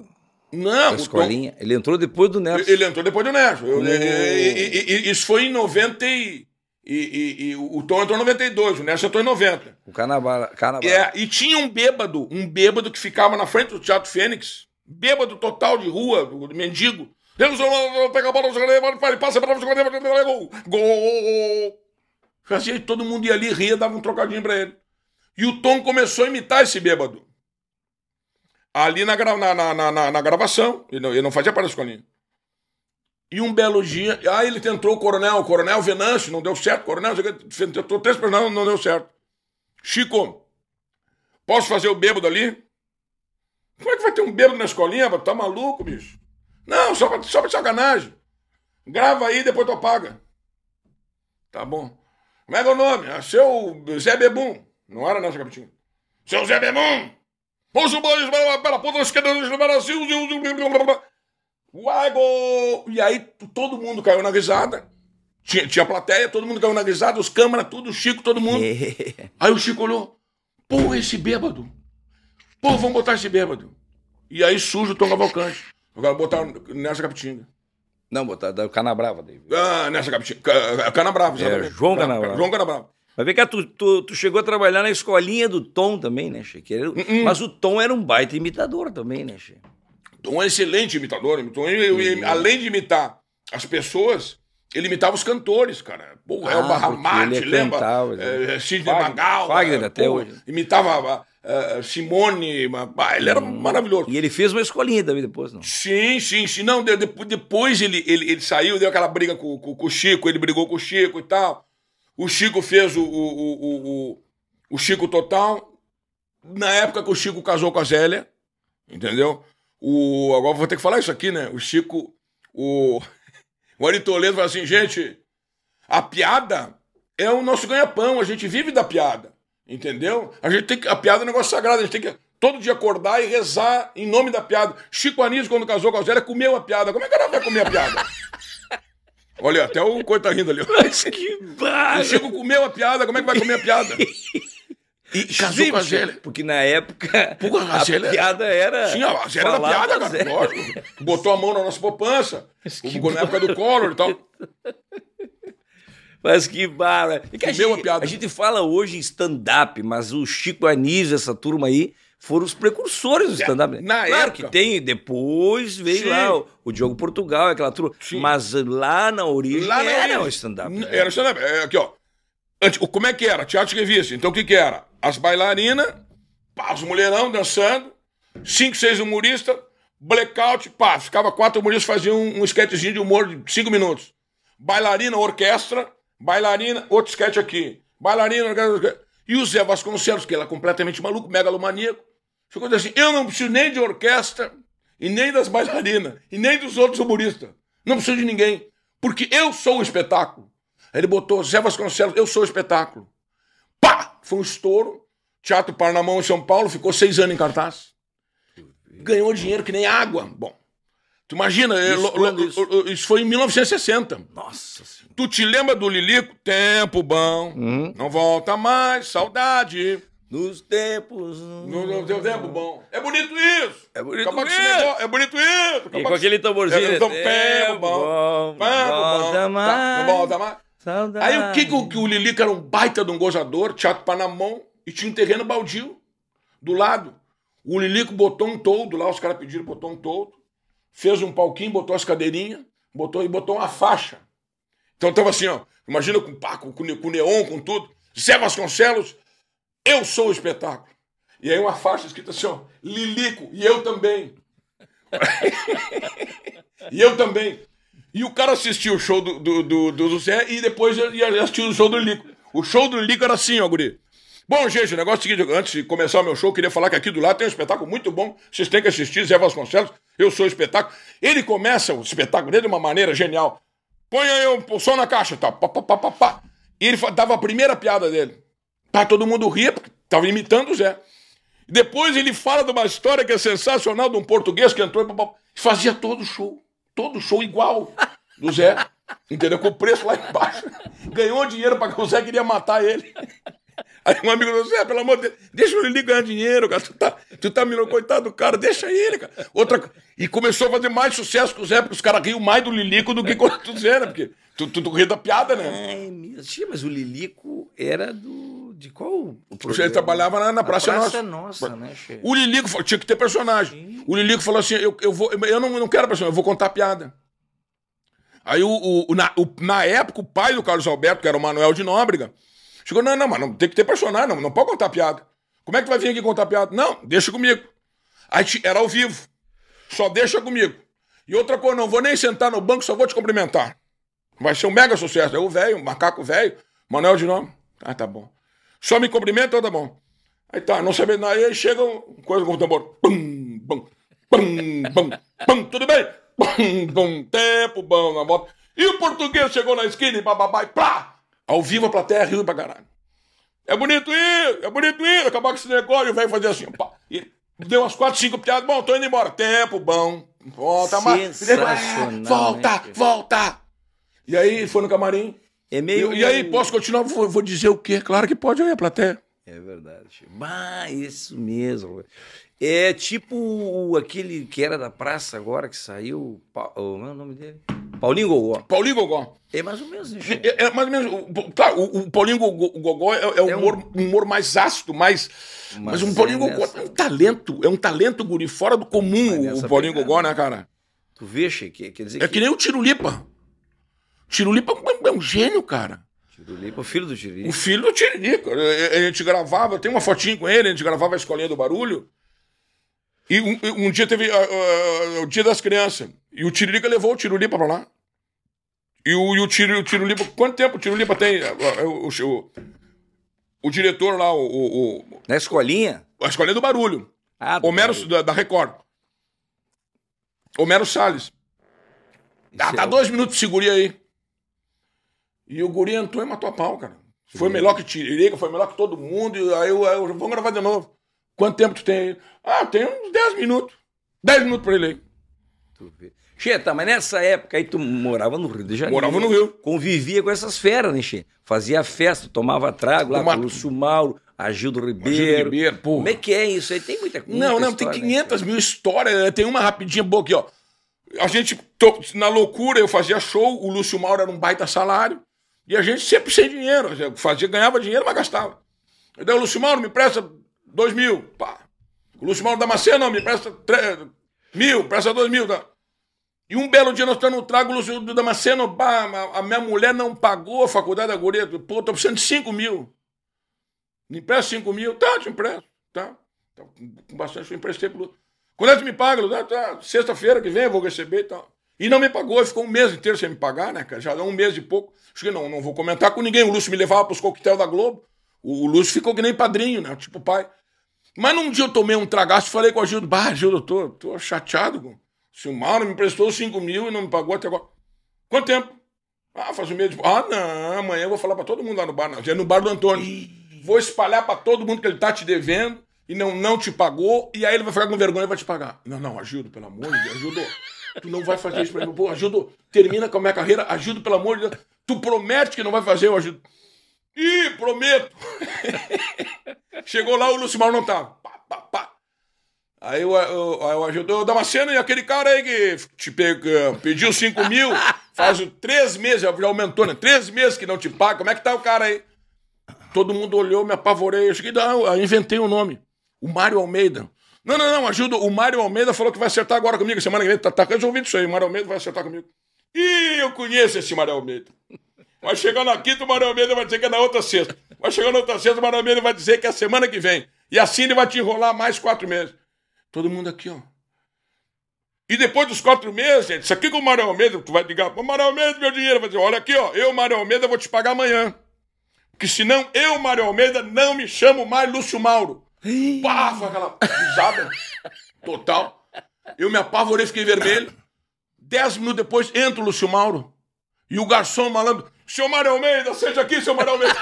Não, Tom, escolinha. Ele entrou depois do Nelson. ele entrou depois do Nerso. Eu- Oh. e- e- e- e- Isso foi em 90 e, E, e- e o o Tom entrou em 92, o Nelson entrou em 90. O carnaval. carnaval. É, e tinha um bêbado, um bêbado que ficava na frente do Teatro Fênix, bêbado total de rua, mendigo. Eles vão pegar a bola, passa para gol, gol. Fazia, todo mundo ia ali, ria, dava um trocadinho pra ele. E o Tom começou a imitar esse bêbado. Ali na, na, na, na, na gravação, ele não, ele não fazia para a escolinha. E um belo dia, aí ele tentou o coronel, o coronel Venâncio, não deu certo, coronel, tentou três personagens, não deu certo. Chico, posso fazer o bêbado ali? Como é que vai ter um bêbado na escolinha? Tá maluco, bicho? Não, só pra, só pra sacanagem. Grava aí, depois tu apaga. Tá bom. Como é que é o nome? Ah, seu Zé Bebum. Não era nessa capitinha. Seu Zé Bebum! Os bois pela ponta esquerda do Brasil. Uai, gol! E aí todo mundo caiu na risada. Tinha, tinha plateia, todo mundo caiu na risada, os câmeras, tudo, o Chico, todo mundo. Aí o Chico olhou. Pô, esse bêbado. Pô, vamos botar esse bêbado. E aí surge o Tom Cavalcante. Agora botar nessa capitinga. Não, botar da Canabrava, David. Ah, nessa capitinha. Ca- Cana Brava, É. João Cana- Canabrava. João Canabrava. Mas vem cá, tu, tu, tu chegou a trabalhar na escolinha do Tom também, né, Che? Era- Uh-uh. Mas o Tom era um baita imitador também, né, Che? Tom é um excelente imitador. Tom, ele- ele- além de imitar as pessoas, ele imitava os cantores, cara. Pô, Ah, Elba Ramate, ele lembra? cantava, É, Sidney Wagner- Magal. Wagner é, até pô, hoje. Imitava ah, Simone. ah, ele era maravilhoso. E ele fez uma escolinha também depois, não? Sim, sim, sim. Não, de- de- depois ele, ele, ele saiu, deu aquela briga com, com, com o Chico, ele brigou com o Chico e tal. O Chico fez o, o, o, o- o Chico Total. Na época que o Chico casou com a Zélia, entendeu? O, agora vou ter que falar isso aqui, né? O Chico, o, o Ari Toledo falou assim, gente, a piada é o nosso ganha-pão, a gente vive da piada, entendeu? A gente tem que, a piada é um negócio sagrado, a gente tem que todo dia acordar e rezar em nome da piada. Chico Anísio, quando casou com a Zélia, comeu a piada. Como é que ela vai comer a piada? Olha, até o coito tá rindo ali. Mas que O barra! Chico comeu a piada, como é que vai comer a piada? E casou com a Zélia. Porque na época Pô, a a Zélia- piada era. Sim, a Zélia falar piada, da cara, Zélia. lógico. Botou a mão na nossa poupança. que Na época do Collor e tal. Mas que barra. E que a, gente, piada. a gente fala hoje em stand-up, mas o Chico Anísio, essa turma aí, foram os precursores do stand-up. né? na claro época. que tem, depois veio Sim. lá o, o Diogo Portugal, aquela turma. Sim. Mas lá na origem Lá na era origem. o stand-up. né? Era stand-up. É, aqui, ó. Antes, o- como é que era? Teatro de revista. Então, o que que era? As bailarinas, pá, os mulherão dançando, cinco, seis humoristas, blackout, pá, ficava quatro humoristas, faziam um, um sketchzinho de humor de cinco minutos. Bailarina, orquestra, bailarina, outro sketch aqui. Bailarina, orquestra, e o Zé Vasconcelos, que ele é completamente maluco, megalomaníaco, ficou assim, eu não preciso nem de orquestra, e nem das bailarinas, e nem dos outros humoristas. Não preciso de ninguém, porque eu sou o espetáculo. Aí ele botou Zé Vasconcelos, eu sou o espetáculo. Pá! Foi um estouro. Teatro Parnamão em São Paulo, ficou seis anos em cartaz. Ganhou dinheiro que nem água. Bom, tu imagina, Isso isso? isso foi em 1960. Nossa senhora. Tu te lembra do Lilico? Tempo bom, Uhum. não volta mais, saudade. Nos tempos. No, no teu tempo bom. É bonito isso. É bonito Acabar isso. negócio, É bonito isso. E Acabar com com aquele tamborzinho. É, então, tempo bom. bom, Tempo bom. volta Tá, mais. Não volta mais. Saudade. Aí o que, que, o- Lilico era um baita de um gozador, Teatro Panamão, e tinha um terreno baldio do lado. O Lilico botou um toldo lá, os caras pediram, botou um toldo, fez um palquinho, botou as cadeirinhas, botou e botou uma faixa. Então tava assim, ó, imagina com pá, com, com neon, com tudo. Zé Vasconcelos, eu sou o espetáculo. E aí uma faixa escrita assim, ó, Lilico, e eu também. e eu também. E o cara assistiu o show do, do, do, do Zé e depois ia assistir o show do Lico. O show do Lico era assim, ó, guri. Bom, gente, o negócio é o seguinte, antes de começar o meu show, queria falar que aqui do lado tem um espetáculo muito bom, vocês têm que assistir, Zé Vasconcelos, eu sou o espetáculo. Ele começa o espetáculo dele de uma maneira genial. Põe aí o som na caixa, tá? Pá, pá, pá, pá, pá. E ele dava a primeira piada dele. Tá, todo mundo ria, porque tava imitando o Zé. Depois ele fala de uma história que é sensacional de um português que entrou pá, pá, e fazia todo o show. Todo show igual do Zé. Entendeu? Com o preço lá embaixo. Ganhou dinheiro para que o Zé queria matar ele. Aí um amigo do Zé, pelo amor de Deus, deixa o Lili ganhar dinheiro, cara. Tu tá, Tu tá me coitado do cara, deixa ele, cara. Outra... E começou a fazer mais sucesso com o Zé, porque os caras riam mais do Lilico do que com o Zé, né? Porque tu, tu, tu ria da piada, né? Tia, mas o Lilico era do... De qual o Ele trabalhava na, na Praça, Praça Nossa. Nossa, né, Che? O Lilico falou, tinha que ter personagem. O Lilico falou assim: eu, eu, vou, eu não, eu não quero personagem, eu vou contar piada. Aí, o, o- na, o- na época, o pai do Carlos Alberto, que era o Manuel de Nóbrega, chegou: não, não, mas não tem que ter personagem, não, não pode contar piada. Como é que tu vai vir aqui contar piada? Não, deixa comigo. Aí era ao vivo. Só deixa comigo. E outra coisa, não vou nem sentar no banco, só vou te cumprimentar. Vai ser um mega sucesso. Aí o velho, o macaco velho, Manuel de Nóbrega. Ah, tá bom. Só me cumprimenta, tá bom. Aí tá, não sabendo nada. Aí chega uma coisa com o tambor. Pum, pum, pum, pum, pum, tudo bem? Pum, pum, tempo bom na volta. E o português chegou na esquina e bababá e plá! Ao vivo a plateia riu pra caralho. É bonito ir, é bonito ir, acabar com esse negócio. E o velho fazia assim, pá. E deu umas quatro, cinco piadas. Bom, tô indo embora. Tempo bom. Volta. Sensacional, Volta, né, volta. E aí foi no camarim. É meio... E, e aí, posso continuar? Vou, vou dizer o quê? Claro que pode, aí a plateia. É verdade. Bah, isso mesmo. É tipo aquele que era da praça agora, que saiu... Pa- o- Como é o nome dele? Paulinho Gogó. Paulinho Gogó. É mais ou menos, né, Che? É, é mais ou menos. o- Claro, o, o Paulinho Gogó, é, é o É um- humor, um humor mais ácido, mais. Mas, Mas o Paulinho é Gogó é um talento, é um talento, guri, fora do comum, o Paulinho pegada. Gogó, né, cara? Tu vê, Che, que, quer dizer É que nem o Tirulipa. Tirulipa é um- é um gênio, cara. Tirulipa, o filho do O Tirulipa. filho do Tiririca. A gente gravava, tem uma fotinho com ele, a gente gravava a escolinha do barulho. E um, um dia teve ah, ah, o dia das crianças. E o Tiririca levou o Tirulipa pra lá. E o, e o, Tiro, o Tirulipa. Quanto tempo o Tirulipa tem? O, o, o diretor lá, o, o, o- Na escolinha? a escolinha do barulho. Ah, do Homero Tirulipa. da, da Record. Homero Salles. Ah, tá é o- dois minutos de seguria aí. E o guri entrou e matou a pau, cara. Foi melhor que Tiririca, foi melhor que todo mundo. E aí eu, eu vamos gravar de novo. Quanto tempo tu tem aí? Ah, tem uns 10 minutos. 10 minutos pra ele aí. Tu vê. Che, tá, mas nessa época aí tu morava no Rio de Janeiro. Morava no Rio. Convivia com essas feras, né, Che? Fazia festa, tomava trago lá com o Lúcio Mauro, Agildo Ribeiro. Agildo Ribeiro, porra. Como é que é isso aí? Tem muita muita Não, não, tem história, né, 500 mil histórias. Tem uma rapidinha boa aqui, ó. A gente, na loucura, eu fazia show, o Lúcio Mauro era um baita salário, e a gente sempre sem dinheiro. Fazia, ganhava dinheiro, mas gastava. Eu dei o Lúcio Mauro, me presta 2 mil. Pá. O Lúcio Mauro Damasceno, não, me presta 3, mil, presta 2 mil. Tá? E um belo dia nós estamos no trago, o Lúcio do Damasceno, a- minha mulher não pagou a faculdade da guria. Pô, tô precisando de 5 mil. Me empresta 5 mil? Tá, te empresto. Tá. Tá, com bastante, eu emprestei pro. Quando é que me paga, Lúcio? Ah, tá, sexta-feira que vem eu vou receber e tal. E não me pagou, ficou um mês inteiro sem me pagar, né, cara? Já dá um mês e pouco. Acho que não, não vou comentar com ninguém. O Lúcio me levava pros coquetel da Globo. O, o Lúcio ficou que nem padrinho, né? Tipo pai. Mas num dia eu tomei um tragaço e falei com a Gildo, bah, Gildo, eu tô, tô chateado. Com... Se o Mauro me emprestou 5 mil e não me pagou até agora. Quanto tempo? Ah, faz um mês. de- Ah, não, amanhã eu vou falar pra todo mundo lá no bar, não. É no bar do Antônio. Vou espalhar pra todo mundo que ele tá te devendo e não, não te pagou, e aí ele vai ficar com vergonha e vai te pagar. Não, não, ajuda, pelo amor de Deus, ajuda. Tu não vai fazer isso pra mim. Pô, ajuda, termina com a minha carreira, ajuda, pelo amor de Deus. Tu promete que não vai fazer, eu ajudo. Ih, prometo. Chegou lá, o Lucimar não tava. Pá, pá, pá. Aí o, o, aí o ajudou, Damasceno, e aquele cara aí que te que pediu 5 mil, faz três meses, já aumentou, né? Três meses que não te paga, como é que tá o cara aí? Todo mundo olhou, me apavorei. Eu cheguei, não, eu inventei o nome. O Mário Almeida. Não, não, não, ajuda. O Mário Almeida falou que vai acertar agora comigo. Semana que vem tá, tá resolvido isso aí. O Mário Almeida vai acertar comigo. Ih, eu conheço esse Mário Almeida. Vai chegar na quinta, o Mário Almeida vai dizer que é na outra sexta. Vai chegar na outra sexta, o Mário Almeida vai dizer que é a semana que vem. E assim ele vai te enrolar mais quatro meses. Todo mundo aqui, ó. E depois dos quatro meses, gente, isso aqui com o Mário Almeida, tu vai ligar, Mário Almeida, meu dinheiro, vai dizer, olha aqui, ó, eu, Mário Almeida, vou te pagar amanhã. Porque senão eu, Mário Almeida, não me chamo mais Lúcio Mauro. Pá, foi aquela risada total. Eu me apavorei, fiquei vermelho. Dez minutos depois, entra o Lúcio Mauro. E o garçom malandro, seu Mário Almeida, seja aqui, seu Mário Almeida.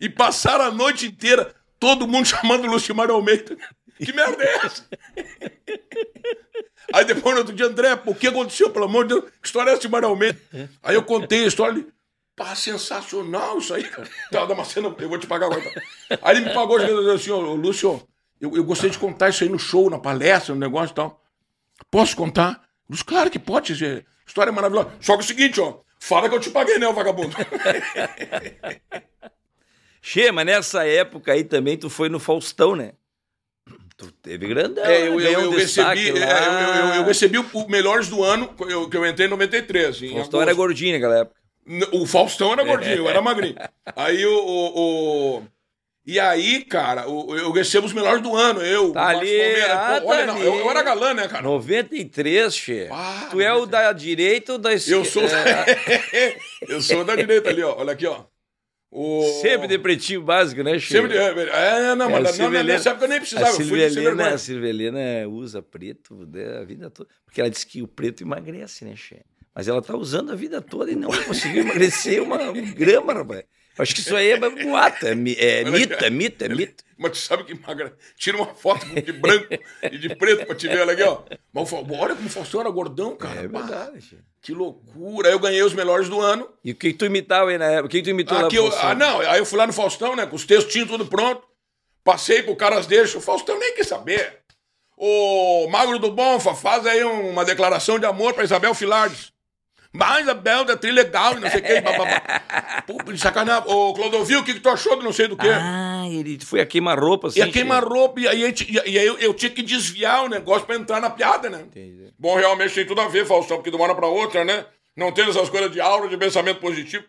e passaram a noite inteira, todo mundo chamando o Lúcio Mário Almeida. Que merda é essa? Aí depois, no outro dia, André, o que aconteceu, pelo amor de Deus? Que história é essa de Mário Almeida? Aí eu contei a história. Pá, sensacional isso aí, cara. Tá, Damasceno, eu vou te pagar agora. tá? Aí ele me pagou, disse assim, ô, Lúcio, eu, eu gostei de contar isso aí no show, na palestra, no negócio e tal. Posso contar? Eu disse, claro que pode, Zé. história é maravilhosa. Só que é o seguinte, ó, fala que eu te paguei, né, ô vagabundo? Che, mas nessa época aí também tu foi no Faustão, né? Tu teve grandão, É, eu, né? eu, eu um recebi, é, eu, eu- eu recebi o, Melhores do Ano, eu- que eu entrei em 93. Em Faustão era agosto. gordinho naquela época. O Faustão era gordinho, eu era magrinho. Aí o. o- o- E aí, cara, eu recebo os melhores do ano. Eu, Tá ali, ah, Pô, olha, tá não, ali. eu, eu era galã, né, cara? 93, che. Ah, tu é o da direita ou da Eu esquerda? sou. eu sou da direita ali, ó. Olha aqui, ó. O... Sempre de pretinho básico, né, che? Sempre de. É, não, É, mas a não, nessa época eu nem A precisava. Eu Helena, vergonha. a Silvia Helena usa preto né, a vida toda. Porque ela diz que o preto emagrece, né, Che? Mas ela tá usando a vida toda e não conseguiu emagrecer uma um grama, rapaz. Acho que isso aí é boato, é, é Olha mito, é mito, é mito. Mas tu sabe que magra. Tira uma foto de branco e de preto pra te ver, olha aqui, ó. Mas olha como o Faustão era gordão, cara. É verdade. Que loucura. Aí eu ganhei os melhores do ano. E o que tu imitava aí na época? O que tu imitou lá Aqui no eu, ah, não, aí eu fui lá no Faustão, né? Com os textos tinham tudo pronto. Passei pro caras deles, o Faustão nem quis saber. O Magro do Bonfa faz aí um- uma declaração de amor pra Isabel Filardes. Mas Isabel, da legal e não sei o que. Pô, de sacanagem. Ô, Clodovil, o que, que tu achou de não sei do quê? Ah, ele foi a queima-roupa, assim. Ia queimar Che. roupa, e aí, a e aí eu, eu tinha que desviar o negócio pra entrar na piada, né? Entendi. Bom, realmente tem tudo a ver, Faustão, porque de uma hora pra outra, né? Não tendo essas coisas de aura, de pensamento positivo.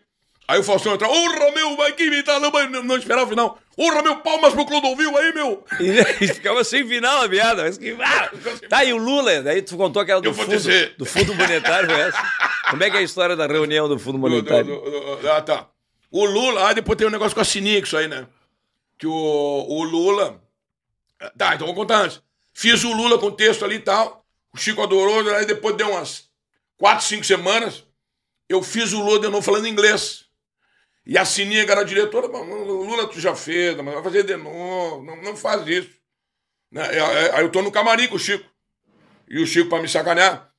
Aí o Faustão entra, ô meu, vai que imitar, não, não, não esperava o final. Ô meu, palmas pro Clodovil aí, meu. E ficava sem final a piada. Mas que... ah, tá, e o Lula? Daí tu contou aquela do, fundo, dizer. do fundo monetário, foi essa? Como é que é a história da reunião do fundo Do- do- monetário? do- do- ah, tá. O Lula, ah, depois tem um negócio com a isso aí, né? Que o, o Lula. Tá, então vou contar antes. Fiz o Lula com o texto ali e tal. O Chico adorou, aí depois deu umas quatro, cinco semanas. Eu fiz o Lula de novo falando inglês. E a Sininha, que era a diretora, "Mas, o Lula tu já fez, mas vai fazer de novo, não, não faz isso. Né? Aí aí eu tô no camarim com o Chico. E o Chico, pra me sacanear,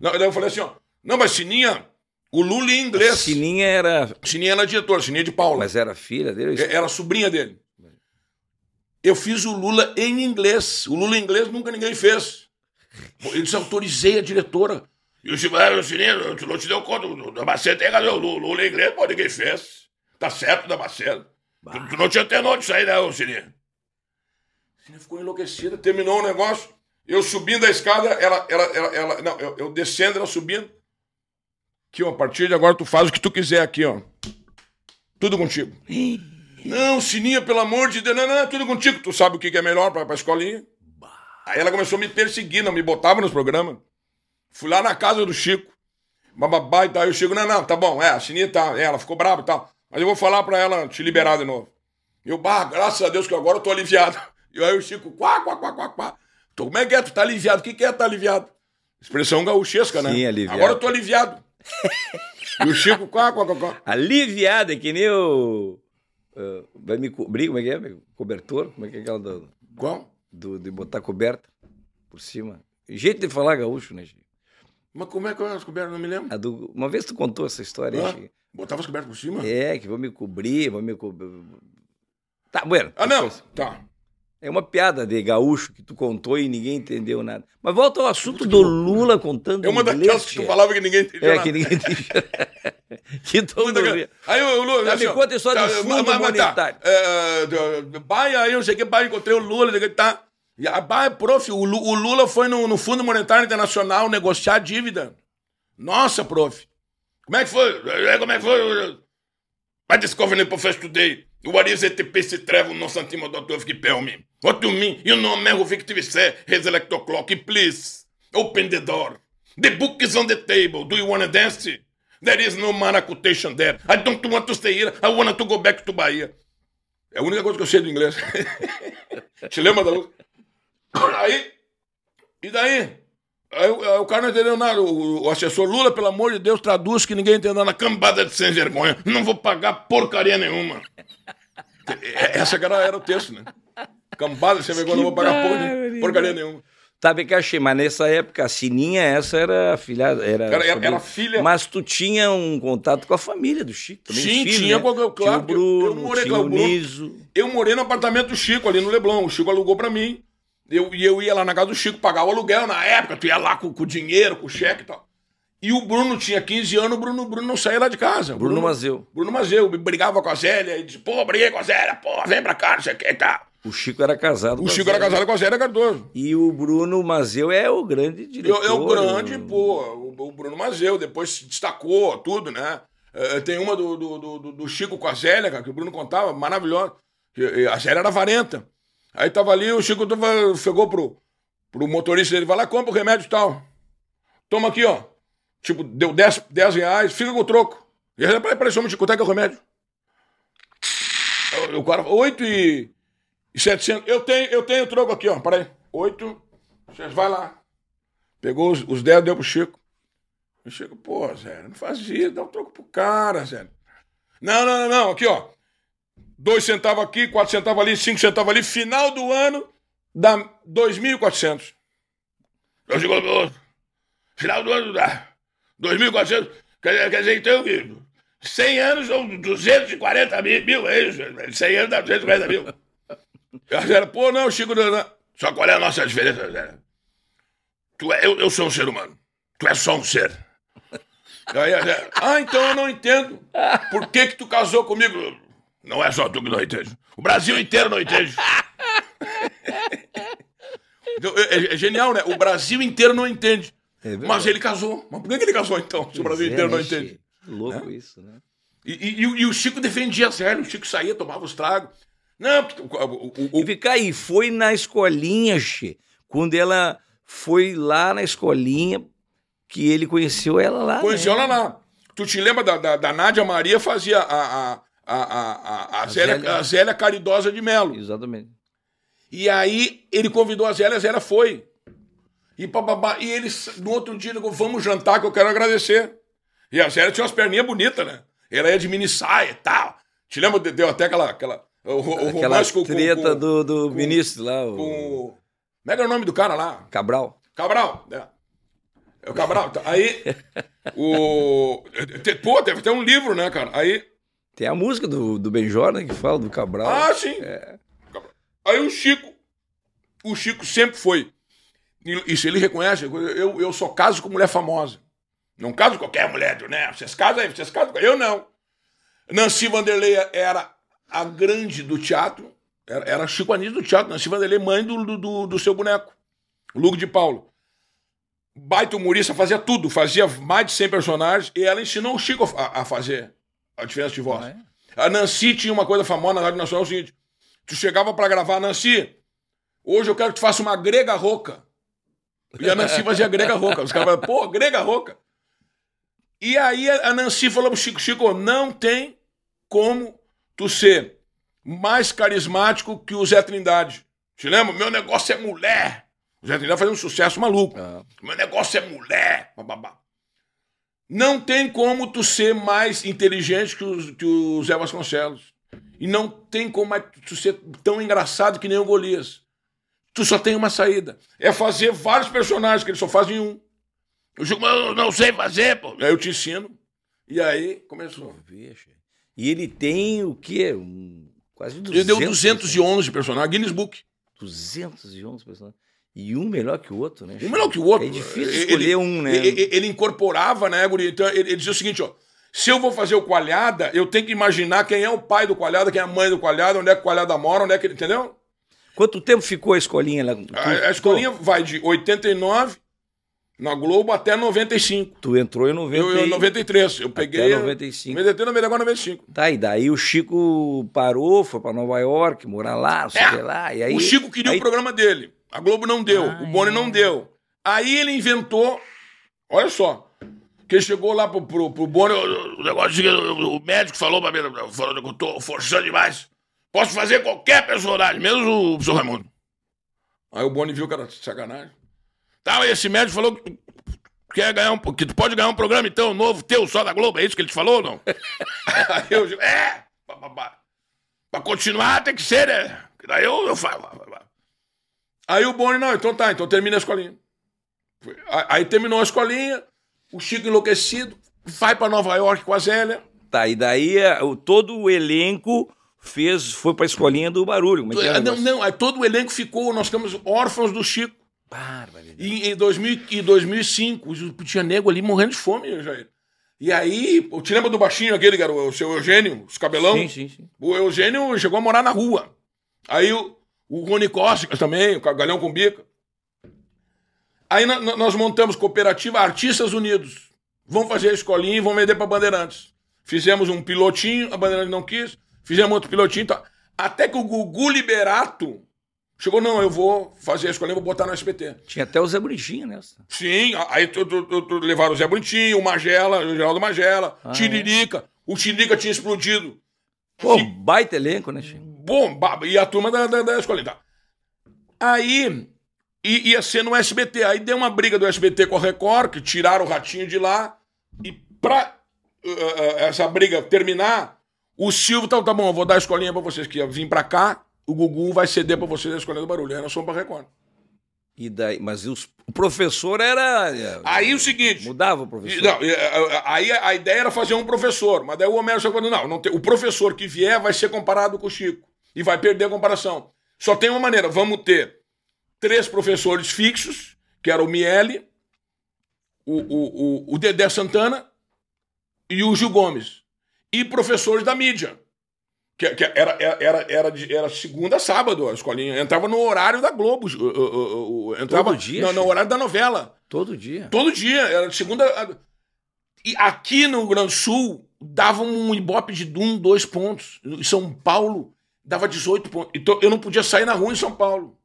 não, daí eu falei assim, ó. Não, mas Sininha, o Lula em inglês. Sininha era. Sininha era diretora, Sininha de Paula. Mas era filha dele? É- Era sobrinha dele. Eu fiz o Lula em inglês. O Lula em inglês nunca ninguém fez. Eu desautorizei a diretora. E o Chico, o Sininho, tu não te deu conta, o Damasceno tem razão, o Lula inglês, pô, ninguém fez. Tá certo, Damasceno. Tu, tu não tinha tenor disso aí, não, Sininho. A Sininha ficou enlouquecida, terminou o negócio. Eu subindo a escada, ela, ela, ela, ela- não, eu, eu descendo, ela subindo. Aqui, ó, a partir de agora tu faz o que tu quiser aqui, ó. Tudo contigo. Não, Sininha, pelo amor de Deus, não, não, tudo contigo. Tu sabe o que que é melhor pra, pra escolinha? Aí ela começou a me perseguir, não me botava nos programas. Fui lá na casa do Chico. Bababá e tal. Aí o Chico, não, não, tá bom, é, a Sininha tá, é, ela ficou brava e tal. Mas eu vou falar pra ela te liberar de novo. Eu, bah, graças a Deus que agora eu tô aliviado. E aí o Chico, quá, quá, quá, quá, quá. Tô, como é que é? Tu tá aliviado? O que que é tá aliviado? Expressão gauchesca, né? Sim, aliviado. Agora eu tô aliviado. e o Chico, quá, quá, quá, quá. Aliviada, que nem o. vai me cobrir, como é que é? Cobertor? Como é que é aquela do, Qual? do- de botar coberta por cima? Jeito de falar gaúcho, né, Chico? Mas como é que eu as cobertas? Não me lembro. Do- Uma vez tu contou essa história, hein, Chico? Botava as cobertas por cima? É, que vão me cobrir, vão me cobrir. Tá, bueno. Ah, não. depois. Tá. É uma piada de gaúcho que tu contou e ninguém entendeu nada. Mas volta ao assunto do Lula contando É uma inglês, daquelas que tu falava que ninguém entendia É, nada. que ninguém entendia. que todo mundo. Aí o Lula. Tá, assim, me conta a história do fundo mas- mas monetário. Tá, é, do- pai, aí não sei o que, pai, encontrei o Lula, que, tá. E a pai, prof, o, Lu- o Lula foi no, no Fundo Monetário Internacional negociar dívida. Nossa, prof. Como é que foi? É, Como é que foi? I discovered Professor today. What is it, PC travel no centimo doctor tell me? What do you mean? You know me who victim say his electro clock. Please, open the door. The book is on the table. Do you want to dance? There is no maracutation there. I don't want to stay here. I want to go back to Bahia. É a única coisa que eu sei do inglês. Te lembra da música? Aí, e daí? Aí, o- aí o cara não entendeu nada. O, o assessor Lula, pelo amor de Deus, traduz que ninguém entendeu nada. Cambada de sem vergonha. Não vou pagar porcaria nenhuma. É- Essa era, era o texto, né? Cambada, sem vergonha, não vou pagar porra, porcaria nenhuma. Sabe que eu achei, mas nessa época, a Sininha, essa era filha. Era, Era, era, filha. Mas tu tinha um contato com a família do Chico também? Sim, os filhos, tinha, né? claro, Tinha o Bruno, eu morei tinha com o. Niso. Eu morei no apartamento do Chico, ali no Leblon. O Chico alugou pra mim. Eu, e eu ia lá na casa do Chico, pagar o aluguel na época. Tu ia lá com, com o dinheiro, com o cheque e tal. E o Bruno tinha 15 anos, o Bruno, Bruno não saía lá de casa. O Bruno Mazeu. Bruno Mazeu, brigava com a Zélia e disse, pô, briguei com a Zélia, pô, vem pra cá, não sei o que e tal. O Chico era casado O Chico era casado com a Zélia Cardoso. E o Bruno Mazeu é o grande diretor. é o grande, pô, o, o Bruno Mazeu, depois se destacou, tudo, né? Eh, tem uma do, do, do, do Chico com a Zélia, cara, que o Bruno contava, maravilhosa. A Zélia era varenta. Aí tava ali, o Chico chegou pro, pro motorista dele, vai lá, compra o remédio e tal. Toma aqui, ó. Tipo, deu 10, 10 reais, fica com o troco. E aí, peraí, peraí, só minuto, quanto é que é o remédio? O- cara, 8 e, e 700. Eu tenho, eu tenho o troco aqui, ó, peraí. 8, vai lá. Pegou os, os 10, deu pro Chico. O Chico, pô, Zé, não faz isso, dá um troco pro cara, Zé. Não, não, não, não, aqui, ó. Dois centavos aqui, quatro centavos ali, cinco centavos ali. Final do ano, dá 2.400. Eu digo, final do ano dá 2.400. Quer, quer dizer, então, que 100 anos são 240 mil, mil, é isso? 100 anos dá 240 mil. Zé, pô, não, Chico, não, não. Só qual é a nossa diferença, Zé? Tu é, eu, eu sou um ser humano. Tu é só um ser. Aí ah, então eu não entendo. Por que que tu casou comigo? Não é só tu que não entende. O Brasil inteiro não entende. Então, É, é- é genial, né? O Brasil inteiro não entende. É. Mas ele casou. Mas por que ele casou, então, se o Brasil é, inteiro não né, entende? Louco isso, né? E, e- e o- Chico defendia a Zélia, o Chico saía, tomava os tragos. Não, o, o- o- E fica aí, foi na escolinha, Che, quando ela foi lá na escolinha que ele conheceu ela lá. conheceu né? ela lá. Tu te lembra da, da, da Nádia Maria fazia a, a, a, a, a, a, Zélia, Zélia. a Zélia Caridosa de Melo. Exatamente. E aí ele convidou a Zélia, a Zélia foi. E, bababá, e eles, no outro dia, ele falou, vamos jantar que eu quero agradecer. E a Zélia tinha umas perninhas bonitas, né? Ela ia de mini saia e tal. Te lembra? Deu até aquela... aquela o, o Aquela com, treta com- do, do com- ministro lá, o com Como é que era o nome do cara lá? Cabral. Cabral. É, é o Cabral. Tá, Aí, o... Pô, teve até um livro, né, cara? Aí... Tem a música do, do Benjor, né, que fala do Cabral. Ah, sim. Cabral. Aí o Chico... O Chico sempre foi... Isso ele reconhece. Eu, eu só caso com mulher famosa. Não caso com qualquer mulher, né? Vocês casam aí, vocês casam. Eu não. Nancy Vanderlei era a grande do teatro. Era, era Chico Anísio do teatro. Nancy Vanderlei, mãe do, do, do, do seu boneco. Lugo de Paulo. Baita humorista, fazia tudo. Fazia mais de 100 personagens. E ela ensinou o Chico a, a fazer a diferença de voz. Ah, é? A Nancy tinha uma coisa famosa na Rádio Nacional, é o seguinte. Tu chegava pra gravar, Nancy, hoje eu quero que tu faça uma grega rouca. E a Nancy fazia grega rouca. Os caras falavam, pô, grega rouca. E aí a Nancy falou pro Chico, Chico, não tem como tu ser mais carismático que o Zé Trindade. Te lembra? Meu negócio é mulher. O Zé Trindade fazia um sucesso maluco. Ah, Meu negócio é mulher. Bababá. Não tem como tu ser mais inteligente que o, que o Zé Vasconcelos. E não tem como tu ser tão engraçado que nem o Golias. Tu só tem uma saída. É fazer vários personagens, que ele só faz em um. Eu digo, mas eu não sei fazer, pô. Aí eu te ensino. E aí começou. E ele tem o quê? Um, quase 200. Ele deu 211 personagens, Guinness Book. 211 personagens. E um melhor que o outro, né? Um melhor que o outro. É difícil Ele- escolher um, né? Ele, ele incorporava, né, Guri? Então, ele, ele dizia o seguinte, ó. Se eu vou fazer o Coalhada, eu tenho que imaginar quem é o pai do Coalhada, quem é a mãe do Coalhada, onde é que o Coalhada mora, onde é que ele... Entendeu? Quanto tempo ficou a escolinha lá? A, a escolinha vai de 89 na Globo até 95. Tu entrou em 90 Eu, eu, e- 93. Eu peguei... 95. 93, 94, 95. Tá, e daí o Chico parou, foi pra Nova York, morar lá, sei que lá. E aí, É. o Chico queria aí, o programa dele. A Globo não deu. Ah, o Boni é. não deu. Aí ele inventou... Olha só. Que chegou lá pro, pro, pro Boni... O negócio de que o o médico falou pra mim, falando que eu tô forçando demais. Posso fazer qualquer personagem, menos o professor Raimundo. Aí o Boni viu que era sacanagem. Tá, e esse médico falou que tu quer ganhar um, que tu pode ganhar um programa então novo teu só da Globo, é isso que ele te falou ou não? Aí eu digo, é, pá, pá, pá. pra continuar tem que ser, né? Daí eu, eu falo. Aí o Boni, não, então tá, então termina a escolinha. Aí, terminou a escolinha, o Chico enlouquecido, vai pra Nova York com a Zélia. Tá, e daí é, todo o elenco fez, foi pra escolinha do barulho. É o Não, não, aí todo o elenco ficou, nós ficamos órfãos do Chico. Barbaridade. E em 2000, e 2005, tinha nego ali morrendo de fome, Jair. E aí, te lembra do baixinho aquele, cara, o seu Eugênio, os cabelão? Sim, sim, sim. O Eugênio chegou a morar na rua. Aí o, o Rony Costa também, o Galhão com Bica. Aí nós montamos cooperativa Artistas Unidos. Vamos fazer a escolinha e vamos vender para Bandeirantes. Fizemos um pilotinho, a Bandeirantes não quis. Fizemos outro pilotinho. Tá. Até que o Gugu Liberato chegou, não, eu vou fazer a escolinha, vou botar no SBT. Tinha até o Zé Bonitinho nessa. Sim, aí tu, tu- tu- tu levaram o Zé Bonitinho, o Magela, o Geraldo Magela, Ah, Tiririca. O Tiririca tinha explodido. Pô, Sim. baita elenco, né, Chico? Bom, ba- e a turma da, da, da escolinha. Tá. Aí i- ia ser no SBT. Aí deu uma briga do SBT com a Record, que tiraram o ratinho de lá. E pra uh, uh, essa briga terminar, o Silvio tá, tá bom, eu vou dar a escolinha pra vocês que ia vir pra cá. O Gugu vai ceder pra vocês a escolinha do barulho. Aí nós fomos pra Record. E daí, mas os- o professor era. é, Aí o seguinte. Mudava o E, professor. Não, e, aí a a ideia era fazer um professor, mas daí o Homero falou: não, não tem- o professor que vier vai ser comparado com o Chico e vai perder a comparação. Só tem uma maneira: vamos ter três professores fixos, que era o Miele, o, o, o, o Dedé Santana e o Gil Gomes, e professores da mídia. Que, que era, era, era, era, de- era segunda a sábado a escolinha. Entrava no horário da Globo. o- o- o- entrava Todo dia, no, no horário da novela. Todo dia. Todo dia, era de segunda. a- E aqui no Rio Grande do Sul, dava um ibope de um, dois pontos. Em São Paulo, dava 18 pontos. Então eu não podia sair na rua em São Paulo.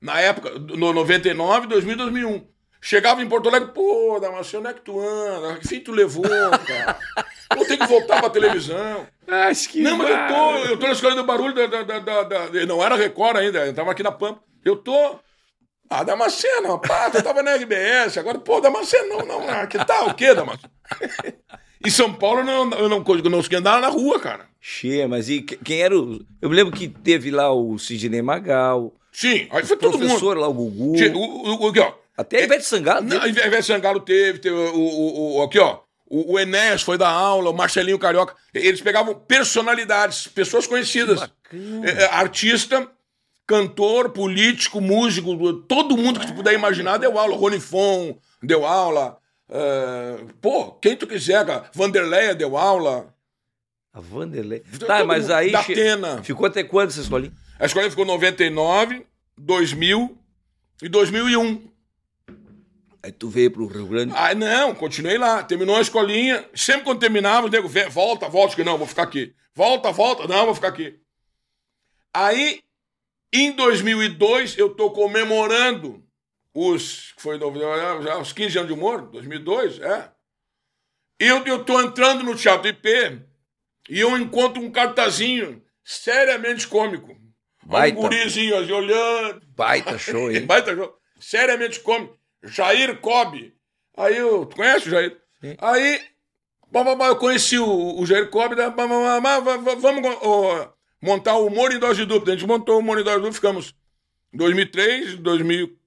Na época, no 99, 2000, 2001. Chegava em Porto Alegre, pô, Damasceno, onde é que tu anda? Que fim tu levou, cara? Pô, tem que voltar pra televisão. Acho que. Não, mas eu tô, eu tô na escola do barulho da, da, da, da- da- Não era Record ainda, eu tava aqui na Pampa. Eu tô. Ah, Damasceno, pá, tu tava na RBS, agora, pô, Damasceno, não, não, ah, que tal, o quê, Damasceno? Em São Paulo eu não, eu não, eu não consegui andar na rua, cara. Cheia, mas e que- quem era o. Eu me lembro que teve lá o Sidney Magal, Sim, aí foi o todo professor mundo. lá, o Gugu. O, o, o, aqui, ó. Até a Ivete Sangalo. Não, teve. Ivete Sangalo teve, teve o, o, o- aqui, ó. O, o Enéas foi dar aula, o Marcelinho Carioca. Eles pegavam personalidades, pessoas conhecidas. É, é, artista, cantor, político, músico, todo mundo que tu puder imaginar deu aula. Rony Fon deu aula. É, pô, quem tu quiser, cara. Vanderleia deu aula. A Vanderlei. Todo Tá, mas mundo. aí. Da che- Atena. Ficou até quando essa escolinha? A escolinha ficou 99, 2000 e 2001. Aí tu veio pro Rio Grande. Ah, não, continuei lá. Terminou a escolinha. Sempre quando terminava, o nego, "Vê, volta, volta, que não, vou ficar aqui. Volta, volta, não, vou ficar aqui. Aí, em 2002, eu tô comemorando os. que Foi já os 15 anos de humor, 2002, é. Eu, eu tô entrando no Teatro IP e eu encontro um cartazinho seriamente cômico. Baita. Um gurizinho assim, olhando. Baita show, hein? Baita jogo. Seriamente come. Jair Cobb. Aí eu. Tu conhece o Jair? Sim. Aí. Eu conheci o, o Jair Cobb. né, bá, vá, Vamos ó, montar o humor em dose dupla. A gente montou o humor em dose dupla. Ficamos em 2003, 2004,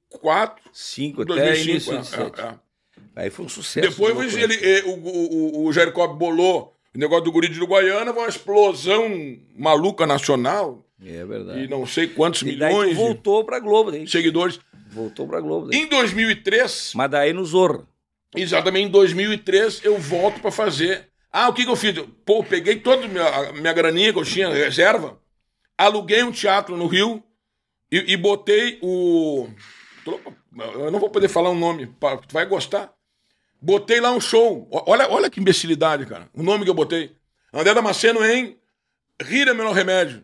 Cinco até 2005. início é, de é, é. Aí foi um sucesso. Depois ele, o, o, o Jair Cobb bolou o negócio do guri de Uruguaiana, uma explosão maluca nacional. É verdade. E não sei quantos E milhões voltou pra Globo, daí. seguidores. Voltou pra Globo. Daí. Em 2003, Mas daí no Zorro. Exatamente, em 2003 eu volto pra fazer. Ah, o que, que eu fiz? Pô, eu peguei toda a minha, a minha graninha que eu tinha, reserva, aluguei um teatro no Rio e, e botei o. Eu não vou poder falar um nome, tu vai gostar. Botei lá um show. Olha, olha que imbecilidade, cara. O nome que eu botei. André Damasceno em Rir é o Menor Remédio.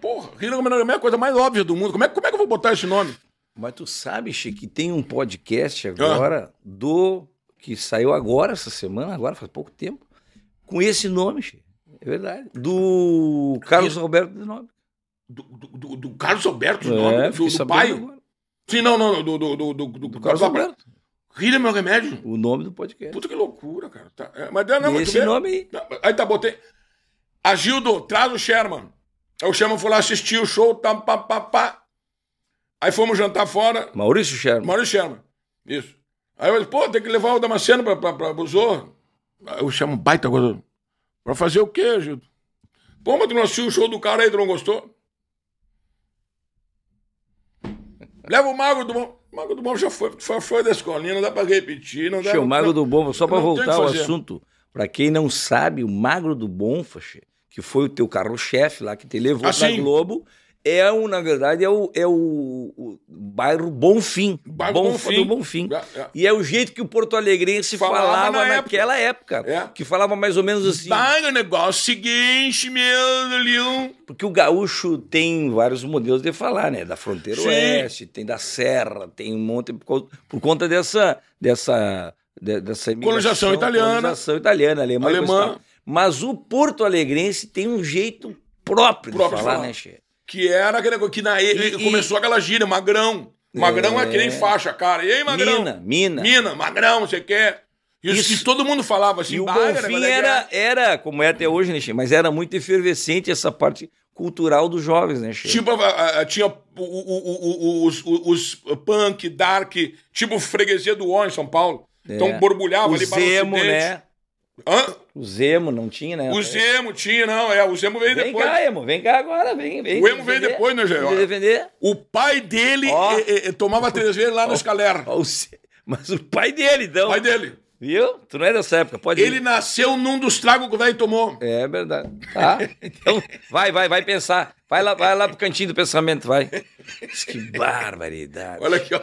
Porra, Rir é o Menor Remédio é a coisa mais óbvia do mundo. Como é, como é que eu vou botar esse nome? Mas tu sabe, Chico, que tem um podcast agora do. que saiu agora, essa semana, agora faz pouco tempo, com esse nome, Chico. É verdade. Do Carlos Alberto de Nobre. Do, do, do- Carlos Alberto, o É, nome, fiquei do, do pai. Sim, não, não, do, do, do, do, do, Do Carlos Alberto. Rir é meu remédio. O nome do podcast. Puta que loucura, cara. Tá, é, mas não, mas esse nome aí. Aí tá, botei. Agildo, traz o Sherman. Aí o Sherman foi lá assistir o show, tá, pá, pá, pá. Aí fomos jantar fora, Maurício Sherman. Maurício Sherman. Isso. Aí eu disse, pô, tem que levar o Damasceno pra, pra, pra Busor. Aí eu chamo baita coisa. Pra fazer o quê, Gildo? Pô, mas tu não assistiu o show do cara aí, tu não gostou? Leva o Mago do Bom. O Mago do Bom já foi, foi, foi da escolinha, não dá pra repetir, não dá Che, o Magro do Bom, só para voltar ao assunto, para quem não sabe, o Magro do che, que foi o teu carro-chefe lá, que te levou Ah, pra sim. Globo, é o, na verdade, é o, é o, o bairro Bonfim. Bairro Bonfa Bonfim. do Bonfim. É, é. E é o jeito que o Porto Alegrense Falava falava, na naquela época. É. Que falava mais ou menos assim. Tá, o negócio seguinte, meu, Leão. Porque o gaúcho tem vários modelos de falar, né? Da fronteira Sim. oeste, tem da serra, tem um monte por, por conta dessa dessa de- dessa Colonização italiana. colonização italiana, alemã, Alemã. Mas o porto alegrense tem um jeito próprio, Próprio de de falar, falar. né, Che? Que era aquele negócio que na, E- começou aquela gíria, magrão. Magrão é, É. que nem faixa, cara. E aí, magrão? Mina, mina. Mina, magrão, você quer? Isso, Isso. que todo mundo falava assim. E o "Bah, Bonfim é era, era, como é até hoje, né, Che? Mas era muito efervescente essa parte cultural dos jovens, né, Che? Tipo, a- a- tinha o- o- o- os, os punk, dark, tipo freguesia do O em São Paulo. Então É. borbulhava o ali para o Zemo, né? Hã? O Zemo não tinha, né? O Zemo tinha, não, é. O Zemo veio Vem depois. cá, Emo, vem cá agora, vem, vem. O Emo veio depois, né? Vem defender. O pai dele eh, tomava três vezes lá na escalera. Ó, o Ce- Mas o pai dele, então. O pai dele. Viu? Tu não é dessa época, pode Ele ir. nasceu num dos tragos que o velho tomou. É verdade. Tá? Então, vai, vai, vai pensar. Vai lá, vai lá pro cantinho do pensamento, vai. Que barbaridade. Olha aqui, ó.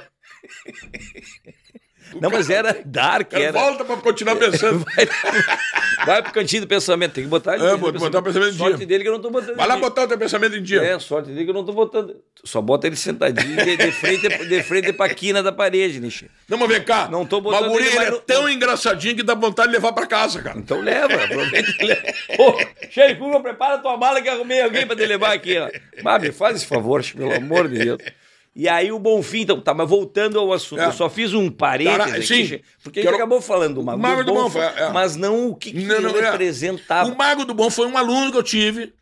Não, mas era dark, era. Volta pra continuar pensando. Vai, vai pro cantinho do pensamento, tem que botar ele. É, botar o pensamento em Sorte dia. dele que eu não tô botando. Vai lá dia. botar o teu pensamento em dia. É, sorte dele que eu não tô botando. Só bota ele sentadinho de, de frente, de frente pra quina da parede, Nishi. Não, mas vem cá. Não tô botando Mas o guri, ele ele é no- tão engraçadinho que dá vontade de levar pra casa, cara. Então leva, aproveita e leva. Ô, Cheio Cuba, prepara tua mala que arrumei alguém pra te levar aqui, ó. Mas me faz esse favor, pelo amor de Deus. E aí o Bonfim, então, tá, mas voltando ao assunto, É. eu só fiz um parênteses Cara, aqui, sim. Che, porque a gente acabou falando do Mago, Mago do do Bonfim, Bonfim, é. mas não o que, que Não, não, ele é. representava. O Mago do Bom foi um aluno que eu tive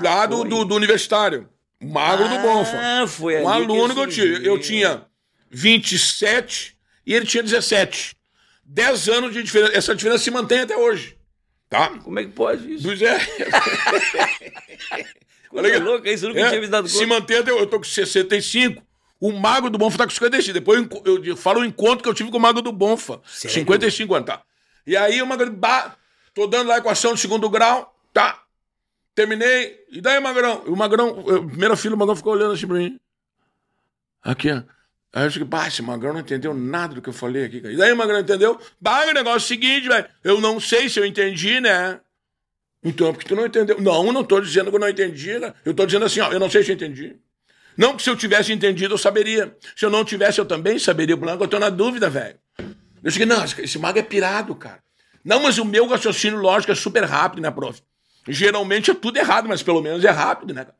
lá do, foi? do, do universitário. O Mago do Bonfa. Ah, foi Um aluno que eu tive. surgiu. Eu tinha 27 e ele tinha 17. 10 anos de diferença. Essa diferença se mantém até hoje. Tá? Como é que pode isso? Pois é. Olha aqui. louca, isso eu nunca É, tinha me dado se conta. mantém até hoje. Eu tô com 65. O Mago do Bonfa tá com 55. Depois eu, falo o encontro que eu tive com o Mago do Bonfa. Sério? 55 anos, tá? E aí o Mago bah, tô dando lá a equação do segundo grau, tá? Terminei. E daí, Magrão? O Magrão, eu, primeira filha, o Magrão ficou olhando assim pra mim. Aqui, ó. Aí eu disse, bah, esse Magrão não entendeu nada do que eu falei aqui. cara. E daí o Magrão entendeu? Bah, o negócio é o seguinte, velho. Eu não sei se eu entendi, né? Então, é porque tu não entendeu. Não, eu não tô dizendo que eu não entendi, né? Eu tô dizendo assim, ó, eu não sei se eu entendi. Não que se eu tivesse entendido, eu saberia. Se eu não tivesse, eu também saberia. Por eu tô na dúvida, velho. Eu cheguei, não, esse- mago é pirado, cara. Não, mas o meu raciocínio lógico é super rápido, né, prof? Geralmente é tudo errado, mas pelo menos é rápido, né? cara?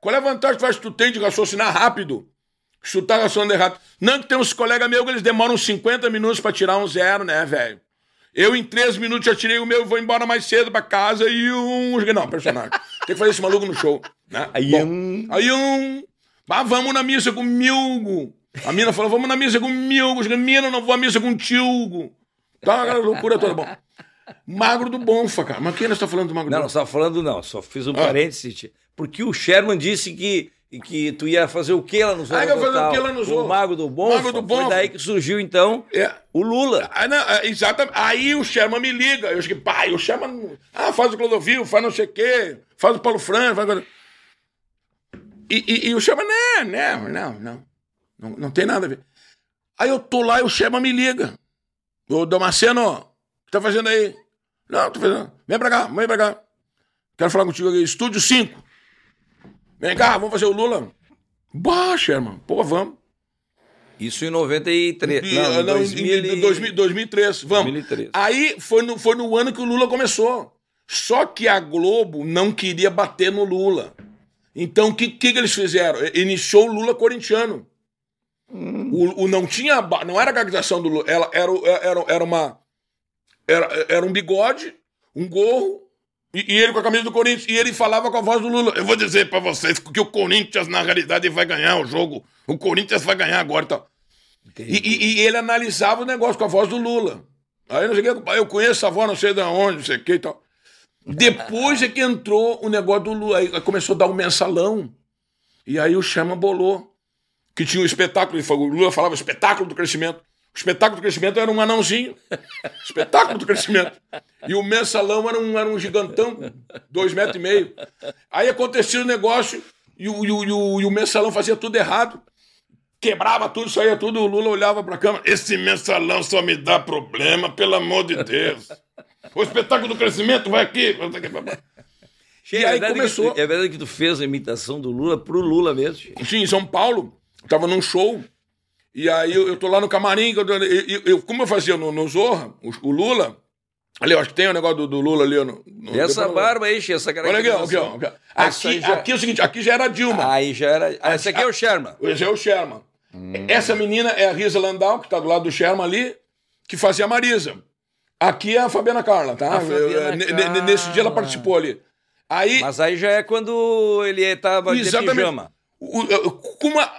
Qual é a vantagem que que tu tem de raciocinar rápido? Se tu tá raciocinando errado. Não que tem uns colegas meus que eles demoram 50 minutos pra tirar um zero, né, velho? Eu, em três minutos, já tirei o meu e vou embora mais cedo pra casa e um. Não, personagem. Tem que fazer esse maluco no show. Né? Aí Bom, um- Aí um. Ah, vamos na missa com Milgo. A mina falou, vamos na missa com Milgo. Eu Mina, não vou à missa com Tilgo. Tá aquela loucura toda. Bom. Magro do Bonfa, cara. Mas quem nós tá falando do Magro Não, do não Bonfa? estava falando, não. Só fiz um Ah. parênteses. Porque o Sherman disse que, que tu ia fazer o que lá no Zorro Ah, eu ia fazer o que lá no Zorro? O Mago do Bonfa. Mago do Foi Bonfa. daí que surgiu, então, É. o Lula. Ah, não, é, exatamente. Aí o Sherman me liga. Eu cheguei, pai, o Sherman. Ah, faz o Clodovil, faz não sei o quê, faz o Paulo Franco, faz. E, e, e o Sherman, não, não, não, não, não. Não tem nada a ver. Aí eu tô lá e o Sherman me liga. Ô, Damasceno, o que tá fazendo aí? Não, tô fazendo. Vem pra cá, vem pra cá. Quero falar contigo aqui. Estúdio 5. Vem cá, vamos fazer o Lula. Bah, Sherman, pô, vamos. Isso em 93. E, Não, não, 2000 em e- 2000 2003, vamos. 2003. Aí foi no, foi no ano que o Lula começou. Só que a Globo não queria bater no Lula. Então o que, que, que eles fizeram? Iniciou o Lula corintiano. O, o não tinha. Não era a caracterização do Lula. Ela, era, era, era uma. Era, era um bigode, um gorro E, e ele com a camisa do Corinthians. E ele falava com a voz do Lula. Eu vou dizer pra vocês que o Corinthians, na realidade, vai ganhar o jogo. O Corinthians vai ganhar agora e tal. E, e- e ele analisava o negócio com a voz do Lula. Aí não sei o que, eu conheço essa voz, não sei de onde, não sei o que e tal. Depois é que entrou o negócio do Lula. Aí começou a dar um mensalão. E aí o Chama bolou. Que tinha um espetáculo. O Lula falava espetáculo do crescimento. O espetáculo do crescimento era um anãozinho. Espetáculo do crescimento. E o mensalão era um, era um gigantão, dois metros e meio. Aí acontecia o negócio e o, e o, e o, e o mensalão fazia tudo errado. Quebrava tudo, saía tudo, o Lula olhava pra câmera. Esse mensalão só me dá problema, pelo amor de Deus. O espetáculo do crescimento vai aqui. Che, E é aí verdade começou- Que, é verdade que tu fez a imitação do Lula pro Lula mesmo. Sim, em São Paulo, tava num show, e aí eu, eu tô lá no camarim, eu, eu- eu- como eu fazia no, no Zorra, o, o Lula, ali, eu acho que tem o negócio do, do Lula ali. No, no- E essa barba aí, essa Olha aqui, ó, aqui, ó. aqui. Já- aqui é o seguinte, aqui já era a Dilma. Aí já era. Ah, esse aqui é o Sherman. Esse é o Sherman. Essa menina é a Risa Landau, que tá do lado do Sherman ali, que fazia a Marisa. Aqui é a Fabiana Carla, tá? A Fabiana Eu- ne- ne- Nesse dia ela participou ali. Aí, Mas aí já é quando ele tava de pijama. O- o- como a-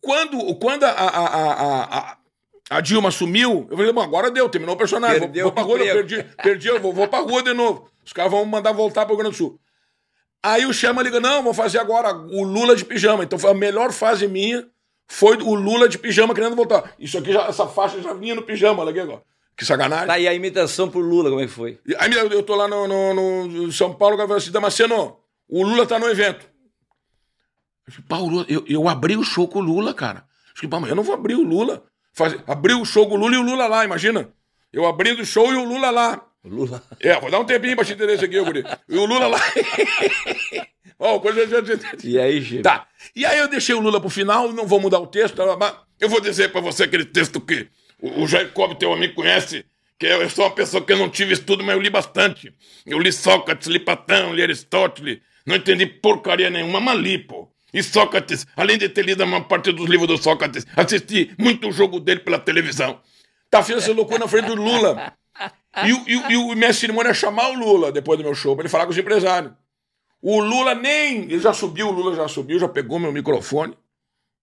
quando quando a, a, a, a, Dilma sumiu, eu falei, bom, agora deu, terminou o personagem. Vou, Perdeu vou pra o rua, perdi, perdi eu vou, vou pra rua de novo. Os caras vão mandar voltar pro Rio Grande do Sul. Aí o Chama liga, não, vou fazer agora o Lula de pijama. Então foi a melhor fase minha, foi o Lula de pijama querendo voltar. Isso aqui, já, essa faixa já vinha no pijama, olha aqui agora. Que sacanagem. Tá, e a imitação pro Lula, como é que foi? Aí eu tô lá no, no- no São Paulo, o cara falou assim, Damasceno, o Lula tá no evento. Eu falei, Paulo, eu, eu abri o show com o Lula, cara. Eu falei, "Pá, mas eu não vou abrir o Lula. Faz, abri o show com o Lula e o Lula lá, imagina. Eu abrindo o show e o Lula lá. O Lula. É, vou dar um tempinho pra te entender isso aqui, guri. E o Lula lá. Ó, coisa... E aí, che? Tá. E aí eu deixei o Lula pro final, não vou mudar o texto, tá, mas Eu vou dizer pra você aquele texto que o, Jacob, teu amigo, conhece, que eu, eu sou uma pessoa que eu não tive estudo, mas eu li bastante. Eu li Sócrates, li Platão, li Aristóteles, não entendi porcaria nenhuma, mas li, pô. E Sócrates, além de ter lido a maior parte dos livros do Sócrates, assisti muito o jogo dele pela televisão. tá fazendo essa loucura na frente do Lula. E, e, e o minha cerimônia é chamar o Lula depois do meu show, pra ele falar com os empresários. O Lula nem. Ele já subiu, o Lula já subiu, já pegou meu microfone.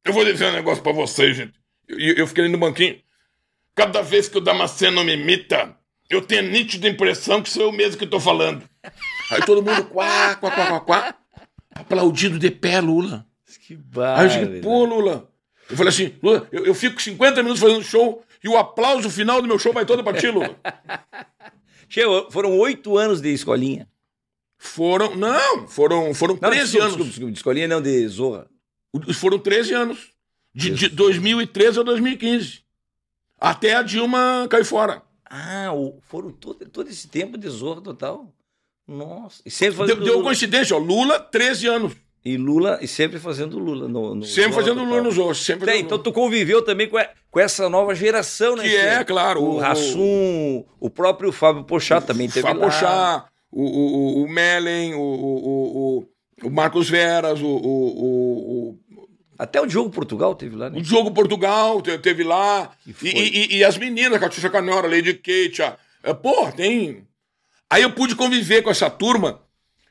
Eu vou dizer um negócio pra vocês, gente. Eu, eu fiquei ali no banquinho. Cada vez que o Damasceno me imita, eu tenho a nítida impressão que sou eu mesmo que tô falando. Aí todo mundo, quá, quá, quá, quá, quá. Aplaudido de pé, Lula. Que Aí eu barra. disse, pô, Lula. Eu falei assim, Lula, eu, eu fico 50 minutos fazendo show e o aplauso final do meu show vai todo pra ti, Lula. Che, foram oito anos de escolinha. Foram, não, foram, foram Não, 13 desculpa, anos. Desculpa, desculpa, de escolinha não, de Zorra. Foram 13 anos. De, de 2013 a 2015. Até a Dilma cair fora. Ah, foram todo, todo esse tempo de Zorra total. Nossa. E sempre Deu, fazendo deu Lula. coincidência, ó. Lula, 13 anos. E Lula, e sempre fazendo Lula. No, no Sempre fazendo. Lula nos outros. Sempre Tem, então tu conviveu também com, a- com essa nova geração, né? Que é, claro, O o- Rassum, o próprio Fábio Pochá também teve Fábio lá. Pochá, o, o, o, o Mellen, o, o, o, o- o Marcos Veras, o, o, o, Até o Diogo Portugal teve lá, o né? Diogo Portugal te- teve lá. E, foi? e, e as meninas, Catiuxa Canora, Lady Kate. a- Pô, tem. Aí eu pude conviver com essa turma.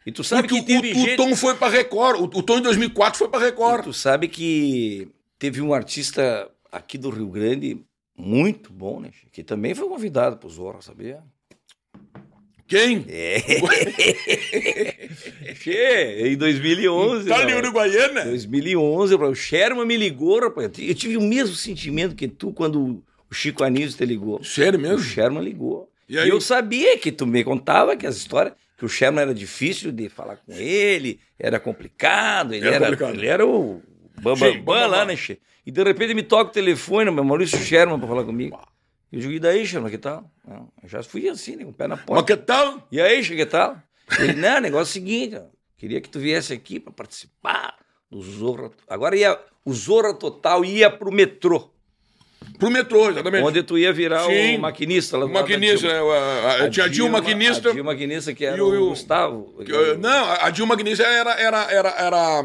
E tu sabe que teve o, o. Tom foi pra Record. O, o Tom em 2004 foi pra E Record. tu sabe que teve um artista aqui do Rio Grande muito bom, né? Que também foi convidado pro Zorra, sabia? Quem? É. che, em 2011. Tá ali. Uruguaiana? 2011, rapaz, o Sherman me ligou, rapaz. Eu tive o mesmo sentimento que tu quando o Chico Anísio te ligou. Sério O mesmo? Sherman ligou. E E, aí? eu sabia que tu me contava que as histórias, que o Sherman era difícil de falar com ele, era complicado, ele Era era, complicado. ele era o bambam Sim, bam, bambam. lá, né, che? E de repente me toca o telefone, meu Maurício Sherman, pra falar comigo. Eu digo, e daí, Sherman, que tal? Não, eu já fui assim, né, com o pé na Mas porta. que tal? E aí, che, que tal? Ele, não, o negócio é o seguinte, ó, queria que tu viesse aqui pra participar do Zorra. Agora ia, o Zorra Total ia pro metrô, Pro metrô, exatamente. onde tu ia virar Sim. o maquinista lá O do lado da maquinista, né? A- a- tinha a Dilma maquinista. A Dilma maquinista, que era e o- o, Gustavo. que, Não, a Dilma maquinista era. era, era, era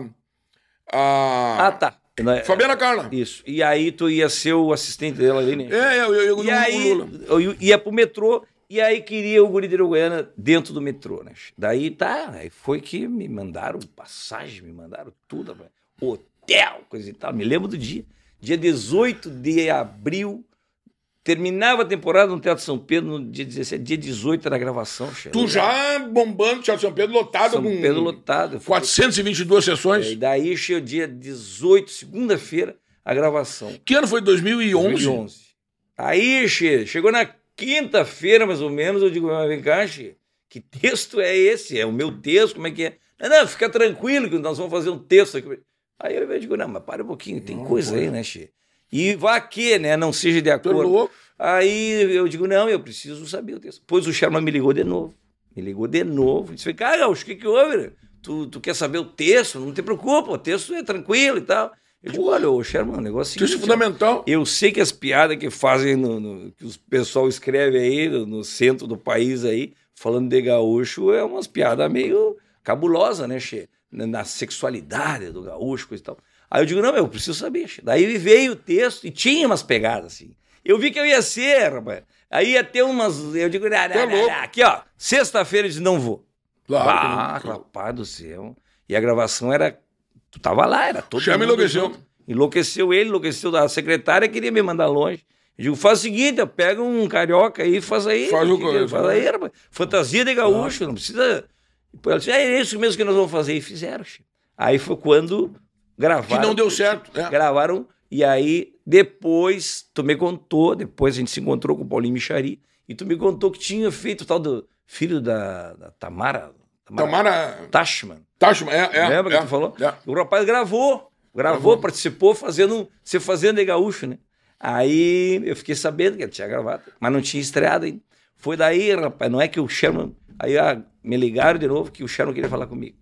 a. Ah, tá. É- Fabiana Carla. Isso. E aí tu ia ser o assistente dela ali, né? É, eu, eu, eu, E aí Lula. eu ia pro metrô E aí queria o Guri de Uruguaiana dentro do metrô, né? Daí tá, aí foi que me mandaram passagem, me mandaram tudo, hotel, coisa e tal. Me lembro do dia. Dia 18 de abril, terminava a temporada no Teatro São Pedro no dia 17, dia 18 era a gravação. chefe. Tu já bombando Teatro São Pedro lotado São com Pedro lotado. Eu fui- 422 sessões. E daí chegou dia 18, segunda-feira, a gravação. Que ano foi? 2011? 2011. Aí, che, chegou na quinta-feira, mais ou menos, eu digo, mas vem cá, che, que texto é esse? É o meu texto? Como é que é? Não, não, fica tranquilo que nós vamos fazer um texto aqui. Aí eu digo, não, mas para um pouquinho, tem coisa aí, né, che? E vá que, né, não seja de acordo. louco. Aí eu digo, não, eu preciso saber o texto. Pois o Sherman me ligou de novo. Me ligou de novo. Disse, cara, Gaúcho, o que que houve? Tu, tu quer saber o texto? Não te preocupa, o texto é tranquilo e tal. Eu digo, olha, ô Sherman, o negócio é Isso é seguinte, ó. fundamental. Eu sei que as piadas que fazem, no, no- que o pessoal escreve aí no, no centro do país aí, falando de gaúcho, é umas piadas meio cabulosas, né, Che? Na, na sexualidade do gaúcho, coisa e tal. Aí eu digo, não, eu preciso saber. Daí veio o texto e tinha umas pegadas, assim. Eu vi que eu ia ser, rapaz. Aí ia ter umas. Eu digo, não, louco. não. aqui, ó, sexta-feira eu disse, não vou. Claro. Ah, rapaz do céu. E a gravação era. Tu tava lá, era todo Chama enlouqueceu. Enlouqueceu ele, enlouqueceu a secretária, queria me mandar longe. Eu digo, faz o seguinte, pega um carioca aí, faz aí. Faz o que- faz né? aí, rapaz. Fantasia de gaúcho, não precisa. Depois ela disse, é isso mesmo que nós vamos fazer. E fizeram. Aí foi quando Que gravaram. não deu certo. É. Gravaram, e aí depois tu me contou, depois a gente se encontrou com o Paulinho Michari, e tu me contou que tinha feito o tal do filho da, da Tamara. Tamara Tashman. Tachman, é, é. Lembra é, que tu falou? é. O rapaz gravou, gravou, participou fazendo, se fazendo de gaúcho, né? Aí eu fiquei sabendo que ele tinha gravado, mas não tinha estreado ainda. Foi daí, rapaz, não é que o Sherman. Aí ah, me ligaram de novo que o Sherman queria falar comigo.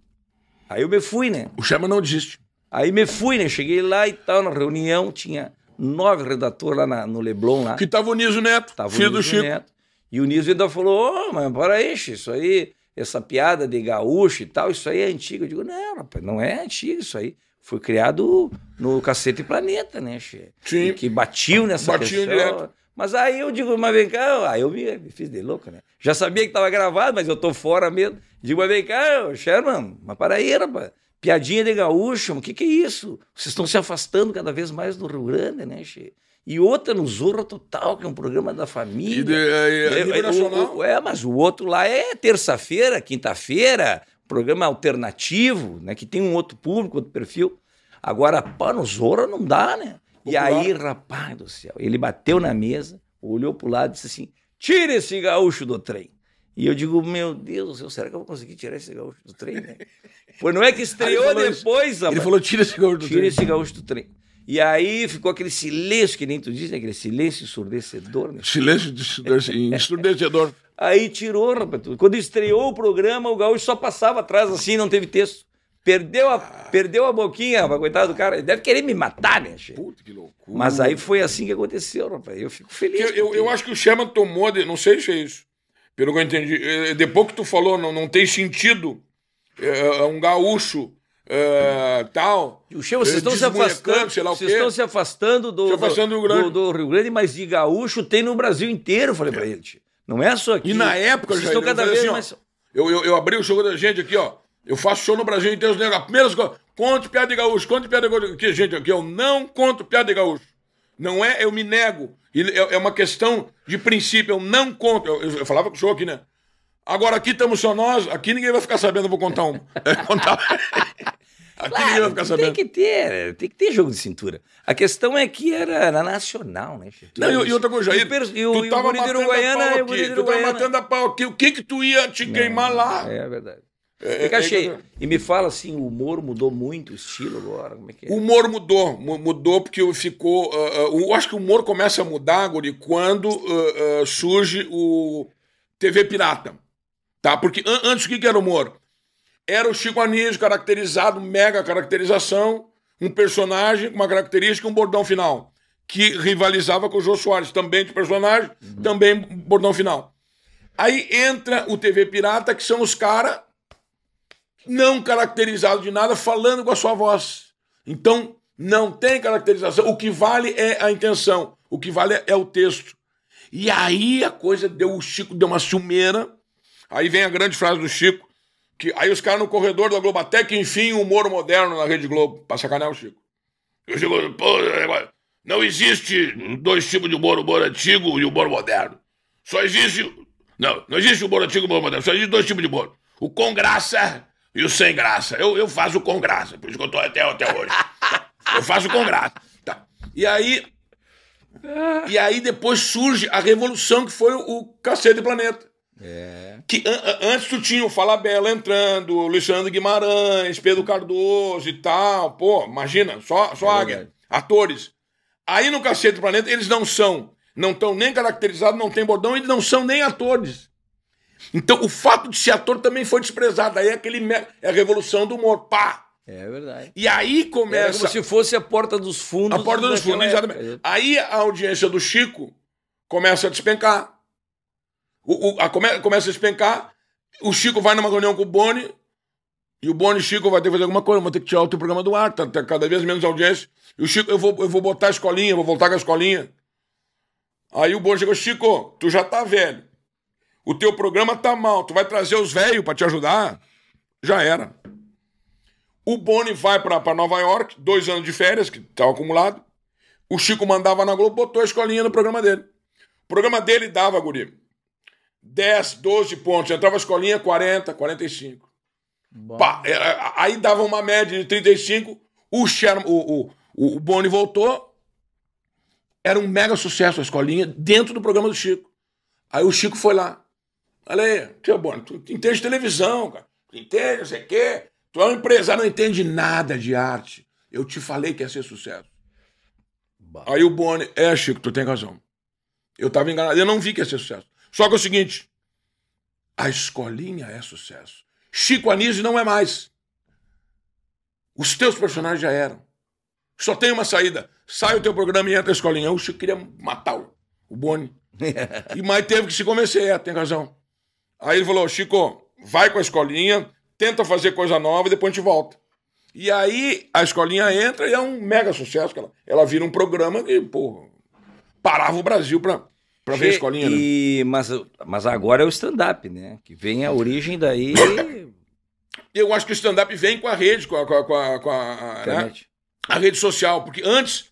Aí eu me fui, né? O Chama não desiste. Aí me fui, né? Cheguei lá e tal, na reunião, tinha nove redatores lá na- no Leblon, lá. Que tava o Niso Neto, Tava filho o do Niso Chico. Neto. E o Niso ainda falou, ô, mas para aí, isso aí, essa piada de gaúcho e tal, isso aí é antigo. Eu digo, não, rapaz, não é antigo isso aí. Foi criado no Cacete Planeta, né, che? Sim. E Que batiam nessa Batiam questão. direto. Mas aí eu digo, mas vem cá, aí eu me, me fiz de louco, né? Já sabia que estava gravado, mas eu tô fora mesmo. Digo, mas vem cá, Sherman, mas para aí, rapaz. Piadinha de gaúcho, o que que é isso? Vocês estão se afastando cada vez mais do Rio Grande, né, che? E outra no Zorra Total, que é um programa da família. E de, é, é, É, é, nacional. o- o- é, mas o outro lá é terça-feira, quinta-feira, programa alternativo, né? Que tem um outro público, outro perfil. Agora, pá, no Zorra não dá, né? E aí, rapaz do céu, ele bateu na mesa, olhou pro lado e disse assim: tira esse gaúcho do trem. E eu digo, meu Deus do céu, será que eu vou conseguir tirar esse gaúcho do trem, né? Pois não é que estreou isso. depois, Ele falou: tira esse gaúcho do Tira trem. esse gaúcho do trem. E aí ficou aquele silêncio, que nem tu diz, né? Aquele silêncio ensurdecedor, né? Silêncio de- ensurdecedor. Aí tirou, rapaz. Quando estreou o programa, o gaúcho só passava atrás assim, não teve texto. Perdeu a, perdeu a boquinha, rapaz, coitado do cara. Ele deve querer me matar, né, che? Puta que loucura. Mas aí foi assim que aconteceu, rapaz. Eu fico feliz. Eu, eu, eu acho que o Sherman tomou, de- não sei se é isso, pelo que eu entendi. eh, Depois que tu falou, não, não tem sentido eh, um gaúcho eh, tal. O Che, vocês estão se afastando. sei lá o Vocês estão se afastando do, Se afastando do Rio Grande. do- do Rio Grande, mas de gaúcho tem no Brasil inteiro, falei pra ele. Não é só aqui. E na época, vocês Jair, estão cada vez falei mais. assim, ó, eu, eu, eu abri o show da gente aqui, ó. Eu faço show no Brasil inteiro. os negros, A primeira coisa, conte piada de gaúcho, conte piada de gaúcho. Aqui, gente, aqui, eu não conto piada de gaúcho. Não é, eu me nego. É, é uma questão de princípio, eu não conto. Eu, eu- eu falava com o show aqui, né? Agora aqui estamos só nós, aqui ninguém vai ficar sabendo, eu vou contar um. É, contar. aqui ninguém vai Claro, ficar tem sabendo. que ter, tem que ter jogo de cintura. A questão é que era, era nacional, né? Não, e, outra coisa, Jair, tu e o tava matando a Uruguaiana, pau o guri aqui, tu tava matando a pau aqui, o que que tu ia te queimar lá? É verdade. É, Fica é, cheio. é, E me fala assim, o humor mudou muito o estilo agora, como é que é? O humor mudou, mu- mudou porque ficou. ah, ah, eu acho que o humor começa a mudar, Guri, quando ah, surge o TV Pirata. Tá? Porque an- antes o que, que era humor? Era o Chico Anísio caracterizado, mega caracterização, um personagem com uma característica e um bordão final. Que rivalizava com o Jô Soares, também de personagem, também bordão final. Aí entra o TV Pirata, que são os caras não caracterizado de nada, falando com a sua voz. Então, não tem caracterização. O que vale é a intenção. O que vale é o texto. E aí a coisa deu, o Chico deu uma ciumeira. Aí vem a grande frase do Chico, que aí os caras no corredor da Globo, que enfim o humor moderno na Rede Globo, pra sacanear o Chico. Eu chego, pô, negócio, não existe dois tipos de humor, o humor antigo e o humor moderno. Só existe. Não, não existe o humor antigo e o humor moderno, só existe dois tipos de humor. O com graça e o sem graça. Eu, eu faço com graça, por isso que eu tô até, até hoje. Eu faço com graça. Tá. E aí. E aí depois surge a revolução que foi o, Cacete Planeta. É. Que an- an- antes tu tinha o Fala Bela entrando, o Luciano Guimarães, Pedro Cardoso e tal. Pô, imagina, só, só É águia. Atores. Aí no Cacete do Planeta eles não são, não estão nem caracterizados, não tem bordão, eles não são nem atores. Então o fato de ser ator também foi desprezado. Aí é aquele é a revolução do humor. Pá! É verdade. E aí começa. como se fosse a porta dos fundos. A porta dos fundos, exatamente. época. Aí a audiência do Chico começa a despencar. O, o- a come- começa a despencar. O Chico vai numa reunião com o Boni. E o Boni e Chico vai ter que fazer alguma coisa. Vou ter que tirar o teu programa do ar. Tá, tá cada vez menos audiência. E o Chico, eu vou, eu vou botar a escolinha, vou voltar com a escolinha. Aí o Boni chegou, Chico, tu já tá velho. O teu programa tá mal. Tu vai trazer os velhos pra te ajudar? Já era. O Boni vai pra pra Nova York, dois anos de férias, que estava acumulado. O Chico mandava na Globo, botou a escolinha no programa dele. O programa dele dava, guri, 10, 12 pontos. Entrava a escolinha, 40, 45. Bom. Pá, era- aí dava uma média de 35. O, Sherman, o, o, o, o Boni voltou. Era um mega sucesso a escolinha dentro do programa do Chico. Aí o Chico foi lá. Olha aí, tio Boni, tu entende de televisão, cara. Tu entende, não sei o quê. Tu é um empresário, não entende nada de arte. Eu te falei que ia ser sucesso. Bah. Aí o Boni, é, Chico, tu tem razão. Eu tava enganado, eu não vi que ia ser sucesso. Só que é o seguinte, a escolinha é sucesso. Chico Anísio não é mais. Os teus personagens já eram. Só tem uma saída. Sai o teu programa e entra a escolinha. O Chico queria matar o, o Boni. E mais teve que se convencer, é, tem razão. Aí ele falou, Chico, vai com a escolinha, tenta fazer coisa nova e depois a gente volta. E aí a escolinha entra e é um mega sucesso. Ela, ela vira um programa que, pô, parava o Brasil pra, pra ver a escolinha. né? E, mas, mas agora é o stand-up, né? Que vem a origem daí. Eu acho que o stand-up vem com a rede, com a, com a, com a, com a- né? a rede social. Porque antes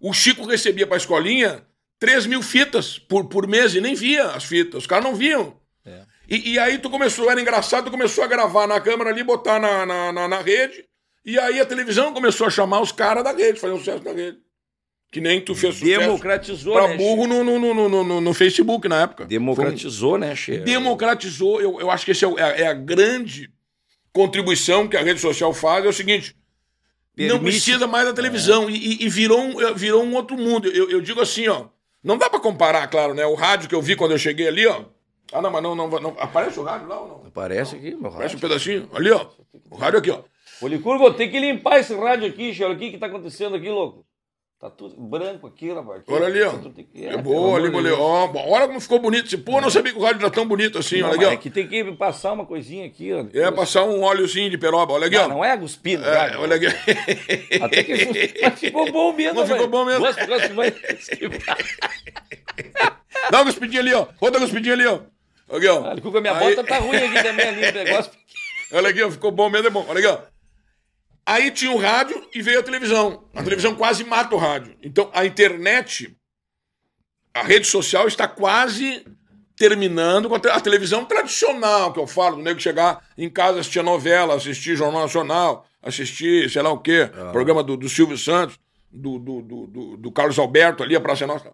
o Chico recebia pra escolinha 3 mil fitas por, por mês e nem via as fitas. Os caras não viam. É. E, e aí tu começou, era engraçado, tu começou a gravar na câmera ali, botar na, na, na, na rede. E aí a televisão começou a chamar os caras da rede, fazer um sucesso na rede. Que nem tu fez sucesso Democratizou, pra né? burro no, no, no, no, no, Facebook na época. Democratizou, né, Che? Democratizou. Eu, eu acho que esse é, é a- é a grande contribuição que a rede social faz. É o seguinte: não Permite- precisa mais da televisão. E, e- e virou, um, virou um outro mundo. Eu, eu digo assim, ó. Não dá pra comparar, claro, né? O rádio que eu vi quando eu cheguei ali, ó. Ah, não, mas não, não, não aparece o rádio lá ou não? Aparece aqui, meu Aparece um rádio. pedacinho. Ali, ó. O rádio aqui, ó. Ô, Licurgo, vou ter que limpar esse rádio aqui. Olha o que que tá acontecendo aqui, louco. Tá tudo branco aqui, rapaz. Olha ali, ó. É pelo boa, ali. Deus. Ó, olha como ficou bonito. Esse- Pô, não sabia que o rádio era tão bonito assim. Não, olha aqui, é que tem que passar uma coisinha aqui, ó. ó. É passar um óleozinho de peroba. Olha aqui, Não, ó. não é cuspindo, É, rádio. olha aqui. Até que mas ficou bom mesmo, Mas ficou bom mesmo. Gosto, gosto, vai. Dá uma cuspidinha ali, ó. Outra cuspidinha ali, ó. Aqui, ó. Ah, minha Aí- bota tá ruim aqui também, ali, o negócio. Olha aqui, ó, ficou bom mesmo, é bom. Olha aqui, ó. Aí tinha o rádio e veio a televisão. A televisão quase mata o rádio. Então a internet, a rede social está quase terminando com a, te- a televisão tradicional, que eu falo, do nego chegar em casa, assistir novela, assistir Jornal Nacional, assistir, sei lá o quê, programa do, do Silvio Santos, do, do, do, do- do Carlos Alberto ali, a Praça é Nossa.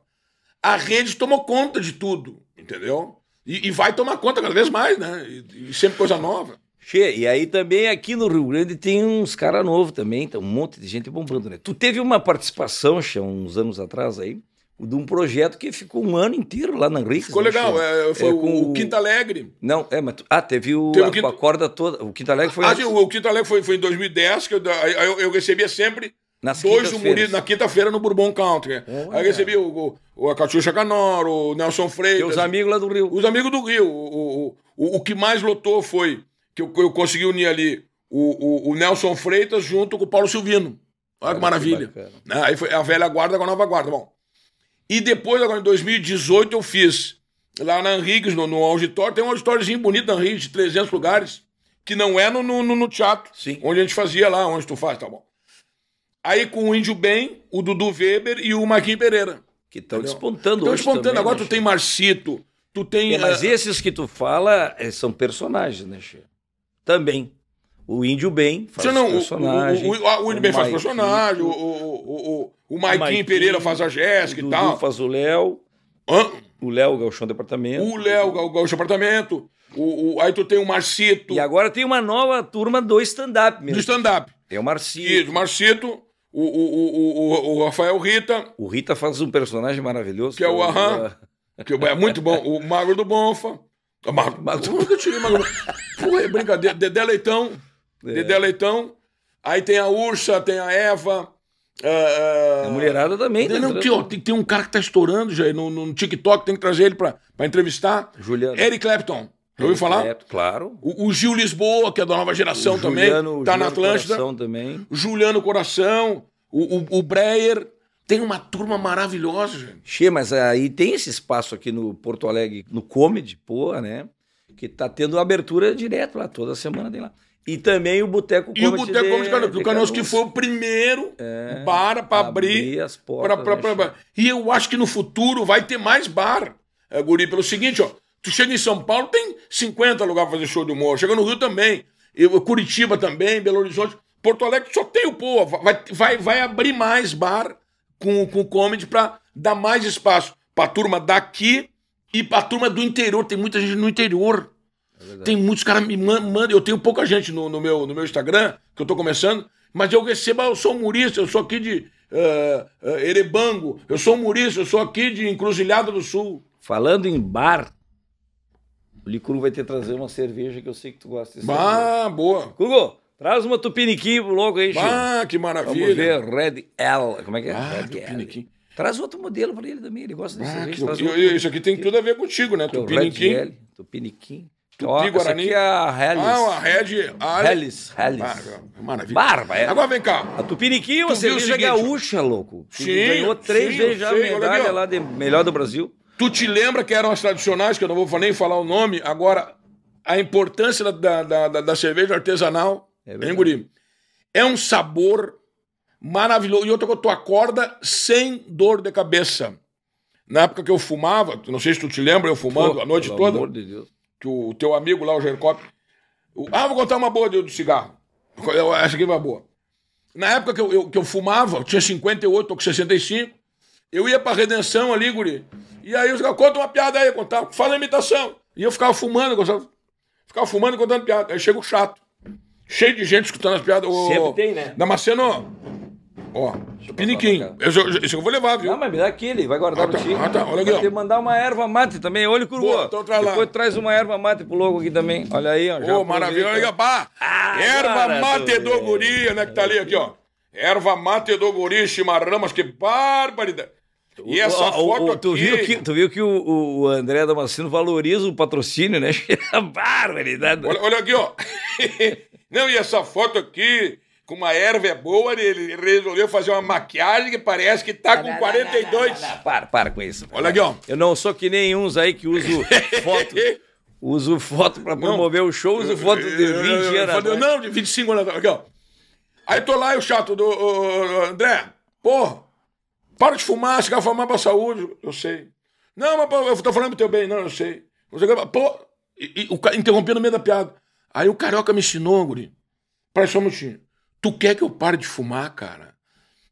A rede tomou conta de tudo, entendeu? E, e vai tomar conta cada vez mais, né? E- e sempre coisa nova. Che, e aí também aqui no Rio Grande tem uns caras novos também, tem um monte de gente bombando, né? Tu teve uma participação, Che, uns anos atrás aí, de um projeto que ficou um ano inteiro lá na Rix. Ficou né, legal. É, foi É, o, com o Quinta Alegre. Não, é, mas tu... Ah, teve o, Teve o a, Quinta- a corda toda. O Quinta Alegre foi Ah, antes, o, o Quinta Alegre foi, foi em 2010, que eu, eu, eu recebia sempre nas dois humoristas na quinta-feira no Bourbon Country. Olha. Aí eu recebi o, o, a Catiuxa Canoro, o Nelson Freitas. Teus amigos lá do Rio. Os amigos do Rio. O, o, o, o que mais lotou foi que eu, eu consegui unir ali o, o, o Nelson Freitas junto com o Paulo Silvino. Olha que que maravilha. bacana. Né? Aí foi a velha guarda com a nova guarda. Bom. E depois, agora em 2018, eu fiz lá na Henriques, no, no auditório. Tem um auditóriozinho bonito na Henriques, de 300 lugares, que não é no, no, no teatro, Sim. onde a gente fazia lá, onde tu faz, tá bom. Aí com o Índio Bem, o Dudu Weber e o Marquinhos Pereira. Que estão despontando Estão despontando. também, Agora né, tu tem? Marcito, tu tem. É, mas ah, esses que tu fala eh, são personagens, né, Che? Também. O Índio Bem faz não, o, personagem. o, o, o, o Índio Bem faz personagem, o, o, o, o, o Maiquinho Pereira faz a Jéssica o e tal. faz o Léo. O Léo Galchão Departamento. O Léo, o Gaúcho Apartamento. O, o, aí tu tem o Marcito, E agora tem uma nova turma do stand-up do mesmo. stand-up. Tem o Marcinho. Isso, Marcito, o, o, o, o, Rafael Rita, O Rita faz um personagem maravilhoso. Que é o Aham. que é muito bom. O Magro do Bonfa. O Magro, Magro- que eu tirei Magro? Porra, é brincadeira. Dedé Leitão. É. Dedé Leitão. Aí tem a Ursa, tem a Eva. ah, ah, A mulherada também. tá Não, tem, ó, tem, tem um cara que tá estourando já no, no TikTok, tem que trazer ele pra, pra entrevistar. Juliano. Eric Clapton. Já ouviu falar? É, claro. O, o Gil Lisboa, que é da nova geração O também, Juliano- tá na Juliano Atlântida. Coração também. Juliano Coração, o, o, o Breyer. Tem uma turma maravilhosa, gente. Che, mas aí tem esse espaço aqui no Porto Alegre, no Comedy, pô, né? Que tá tendo abertura direto lá, toda semana tem lá. E também o Boteco E o Comedy Boteco de- Comedy Canoas, o Canoas que foi o primeiro É, bar para abrir. as portas. pra, pra, né, pra-? E eu acho que no futuro vai ter mais bar, é, Guri, pelo seguinte, ó. Tu chega em São Paulo, tem 50 lugares pra fazer show de humor. Chega no Rio também. Eu, Curitiba também, Belo Horizonte. Porto Alegre só tem o pô. Vai, vai, vai abrir mais bar com, com comedy pra dar mais espaço pra turma daqui e pra turma do interior. Tem muita gente no interior. Tem muitos caras me man- mandam. Eu tenho pouca gente no, no meu, no meu Instagram, que eu tô começando, mas eu recebo, eu sou humorista, eu sou aqui de ah, ah, Erebango, eu sou humorista, eu sou aqui de Encruzilhada do Sul. Falando em bar, o Licuru vai ter que trazer uma cerveja que eu sei que tu gosta. Ah, boa. Cugo, traz uma tupiniquim pro louco aí, Chico. Ah, que Vamos maravilha. ver, Red L. Como é que é? Ah, Red L. Tupiniquim. Traz outro modelo pra ele também, ele gosta de Ah, cerveja. que- eu- eu- isso aqui tem tudo a ver contigo, né? que é o Red Tupiniquim. L, Tupiniquim. Tupi, Ó, essa Guarani. aqui é a Hellis. Ah, uma Red. Ah, Hellis, Hellis. ah, maravilha. Barba, é. Agora vem cá. A Tupiniquim é Tu viu o cerveja seguinte? gaúcha, louco. Sim, ganhou três sim, vezes já a medalha lá de melhor do Brasil. Tu te lembra que eram as tradicionais, que eu não vou nem falar o nome, agora, a importância da, da, da, da cerveja artesanal, É hein. Guri? É um sabor maravilhoso. E outra coisa, tu acorda sem dor de cabeça. Na época que eu fumava, não sei se tu te lembra, eu fumando Pô, a noite pelo toda, amor de Deus. que o teu amigo lá, o Gercop. Ah, vou contar uma boa do, do cigarro. Eu, essa aqui vai boa. Na época que eu, eu- que eu fumava, eu tinha 58, tô com 65. Eu ia pra redenção ali, guri. E aí os caras, conta uma piada aí, contava, fala a imitação. E eu ficava fumando, gostava. Ficava fumando e contando piada. Aí chega o chato. Cheio de gente escutando as piadas. Ô, Sempre tem, né? Damasceno. Ó, piniquim. Esse eu, esse eu vou levar, viu? Não, mas me dá aqui, ele vai guardar Ah, tá. pra ti. Ah, tá. Olha aqui, Vai ter que mandar uma erva mate também. Olha o curva. Boa, então traz lá. Depois traz uma erva mate pro logo aqui também. Olha aí, ó. já Ô, maravilha. aproveita. Olha, pá. Ah, Erva mate do guri, né? Que tá ali, aqui, ó. Erva mate do guri, chimarramas, que barbaridade. E essa ó, foto ó, tu aqui... Viu que, tu viu que o, o- o André Damasceno valoriza o patrocínio, né? Barbaridade. Olha, olha aqui, ó. Não, e essa foto aqui, com uma erva é boa, ele resolveu fazer uma maquiagem que parece que tá com 42. Não, para, para com isso. Olha aqui, ó. Eu não sou que nem uns aí que uso foto. Uso foto pra promover o show, uso foto de 20 anos. Não, de 25 anos. Aqui, ó. Aí tô lá e o chato do André, pô, para de fumar, cigarro fumar pra saúde. Eu sei. Não, mas eu tô falando pro teu bem, não, eu sei. Pô, e, e o interrompendo no meio da piada. Aí o carioca me ensinou, guri. Para só um minutinho. Tu quer que eu pare de fumar, cara?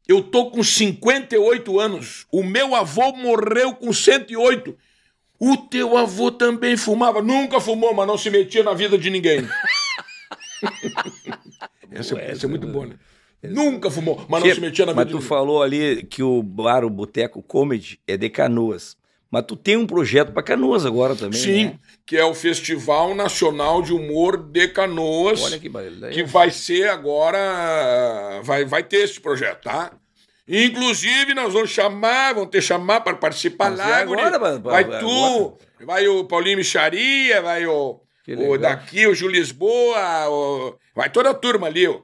Eu tô com 58 anos. O meu avô morreu com 108. O teu avô também fumava. Nunca fumou, mas não se metia na vida de ninguém. essa, é- essa é muito boa, né? Nunca fumou, mas não se metia na vida mas tu ninguém. falou ali que o bar, o Boteco Comedy é de Canoas. Mas tu tem um projeto pra Canoas agora também, Sim, né? que é o Festival Nacional de Humor de Canoas. Olha que barulho. que vai ser agora. Vai, vai ter esse projeto, tá? Inclusive, nós vamos chamar, vamos ter chamar para participar Mas lá. é agora, mas- vai agora. tu, vai o Paulinho Micharia, vai o, o daqui, o Gil Lisboa, o- vai toda a turma ali. O,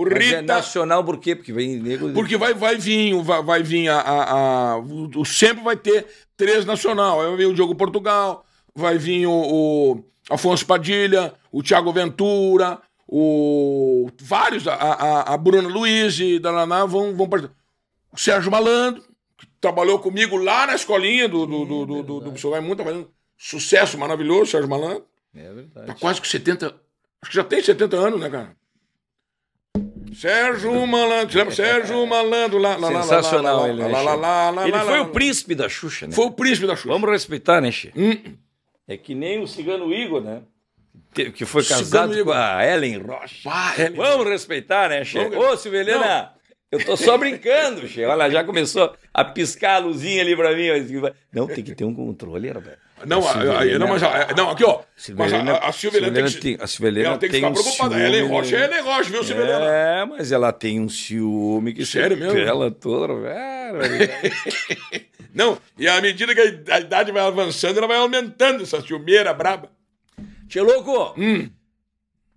O Mas é Rita. nacional por quê? Porque vem nego. Porque vai, vai vir, vai, vai vir a, a, a- o, sempre vai ter três nacional. Aí vai vir o Diogo Portugal, vai vir o, o Afonso Padilha, o Thiago Ventura, o vários, a, a, a Bruna Luiz e da Naná vão, vão participar. O Sérgio Malandro, que trabalhou comigo lá na escolinha do, do, do, do, do, do Professor Raimundo, tá fazendo sucesso maravilhoso, Sérgio Malandro. É verdade. Tá quase com 70. Acho que já tem 70 anos, né, cara? Sérgio Malandro, lembra? Sérgio Malandro lá, lá, lá, lá, Sensacional lá, lá, ele, lá, lá, lá, lá, Ele lá, foi lá, o príncipe da Xuxa, né? Foi o príncipe da Xuxa. Vamos respeitar, né, Che? Hum. É que nem o cigano Igor, né? Que, que foi Cigano casado Igor. com a Ellen Rocha. Pá, Ellen Vamos respeitar, né, Che? Vamos- Ô, Silvelena, eu tô só brincando, Che. Olha, já começou a piscar a luzinha ali pra mim. mas- Não, tem que ter um controle, Roberto. Não, a- a- não, mas a- não, aqui, ó. A, a, Silvelena tem que, a Silvelena ela tem que tem ficar um preocupada. ciúme, Ellen Rocha é Rocha, viu, Silvelena? É, mas ela tem um ciúme que Sério mesmo? Ela toda, velho. Não, e à medida que a, a idade vai avançando, ela vai aumentando essa ciumeira braba. Tchê louco, Hum.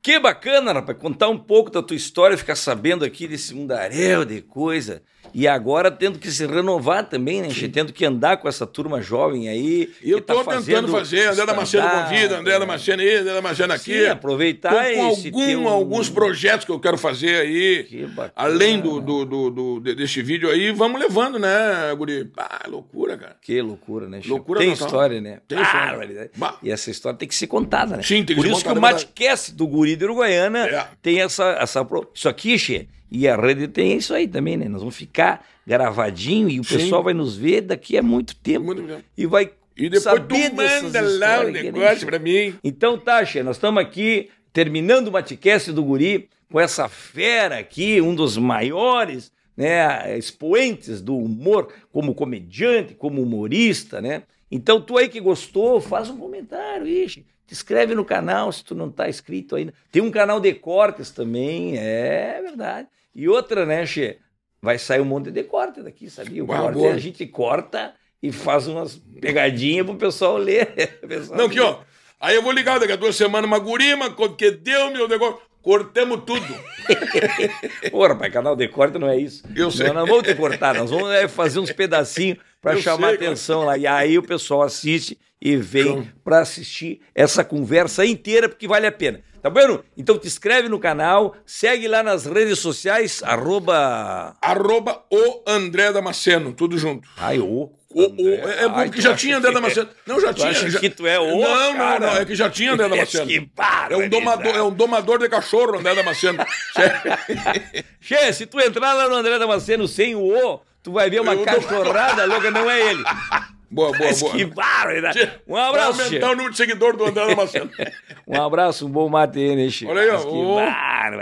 que bacana, rapaz, contar um pouco da tua história, ficar sabendo aqui desse mundaréu de coisa. E agora tendo que se renovar também, né, Che? Tendo que andar com essa turma jovem aí. Eu que tá tô tentando fazer, André Damasceno stand-up, convida, André né? Damasceno aí, André Damasceno aqui. Sim, aproveitar com algum, teu- alguns projetos que eu quero fazer aí. Que bacana. Além do, do, do, do- de- desse vídeo aí, vamos levando, né, Guri? Ah, loucura, cara. Que loucura, né, Chico? Loucura Tem total. história, né? Tem história. Barbaridade. Bah. E essa história tem que ser contada, né? Sim, tem que Por isso que o. Matcast do Guri de Uruguaiana É. tem essa, essa... Isso aqui, Che, e a rede tem isso aí também, né? Nós vamos ficar gravadinho e o Sim. pessoal vai nos ver daqui a muito tempo. Muito. E vai E depois saber tu manda lá o negócio pra mim. Então tá, Che, nós estamos aqui terminando o Matcast do Guri com essa fera aqui, um dos maiores né, expoentes do humor como comediante, como humorista, né? Então tu aí que gostou, faz um comentário, ixi, te inscreve no canal se tu não tá inscrito ainda. Tem um canal de cortes também, é verdade. E outra, né, Che? Vai sair um monte de corte daqui, sabia? O Boa, corte boa. a gente corta e faz umas pegadinhas pro pessoal ler. Pessoal Não, aqui, ler. ó. Aí eu vou ligar daqui a duas semanas, uma gurima, que deu meu negócio. Cortamos tudo. Pô, rapaz, canal de corte não é isso. Eu sei. Nós não vamos te cortar, nós vamos é, fazer uns pedacinhos para chamar sei, atenção lá. E aí o pessoal assiste e vem para assistir essa conversa inteira, porque vale a pena. Tá vendo? Então te inscreve no canal, segue lá nas redes sociais, arroba... Arroba o André Damasceno, tudo junto. Ai, ô. O, o, é bom Ai, que já tinha André que- Damasceno. Não, já tinha. acha já- que tu é o Não, não, cara? não. É que já tinha André Damasceno. Que É barbaridade. um, domador, é um domador de cachorro, André Damasceno. Che, se tu entrar lá no André Damasceno sem o O, tu vai ver uma Eu- cachorrada louca, não é ele. Boa, boa, boa. Esquivaram, né? Um abraço. Vai aumentar o número de seguidor do André Damasceno. um abraço, um bom mate aí, né, Chico? Olha aí, ó. Esquivaram, oh.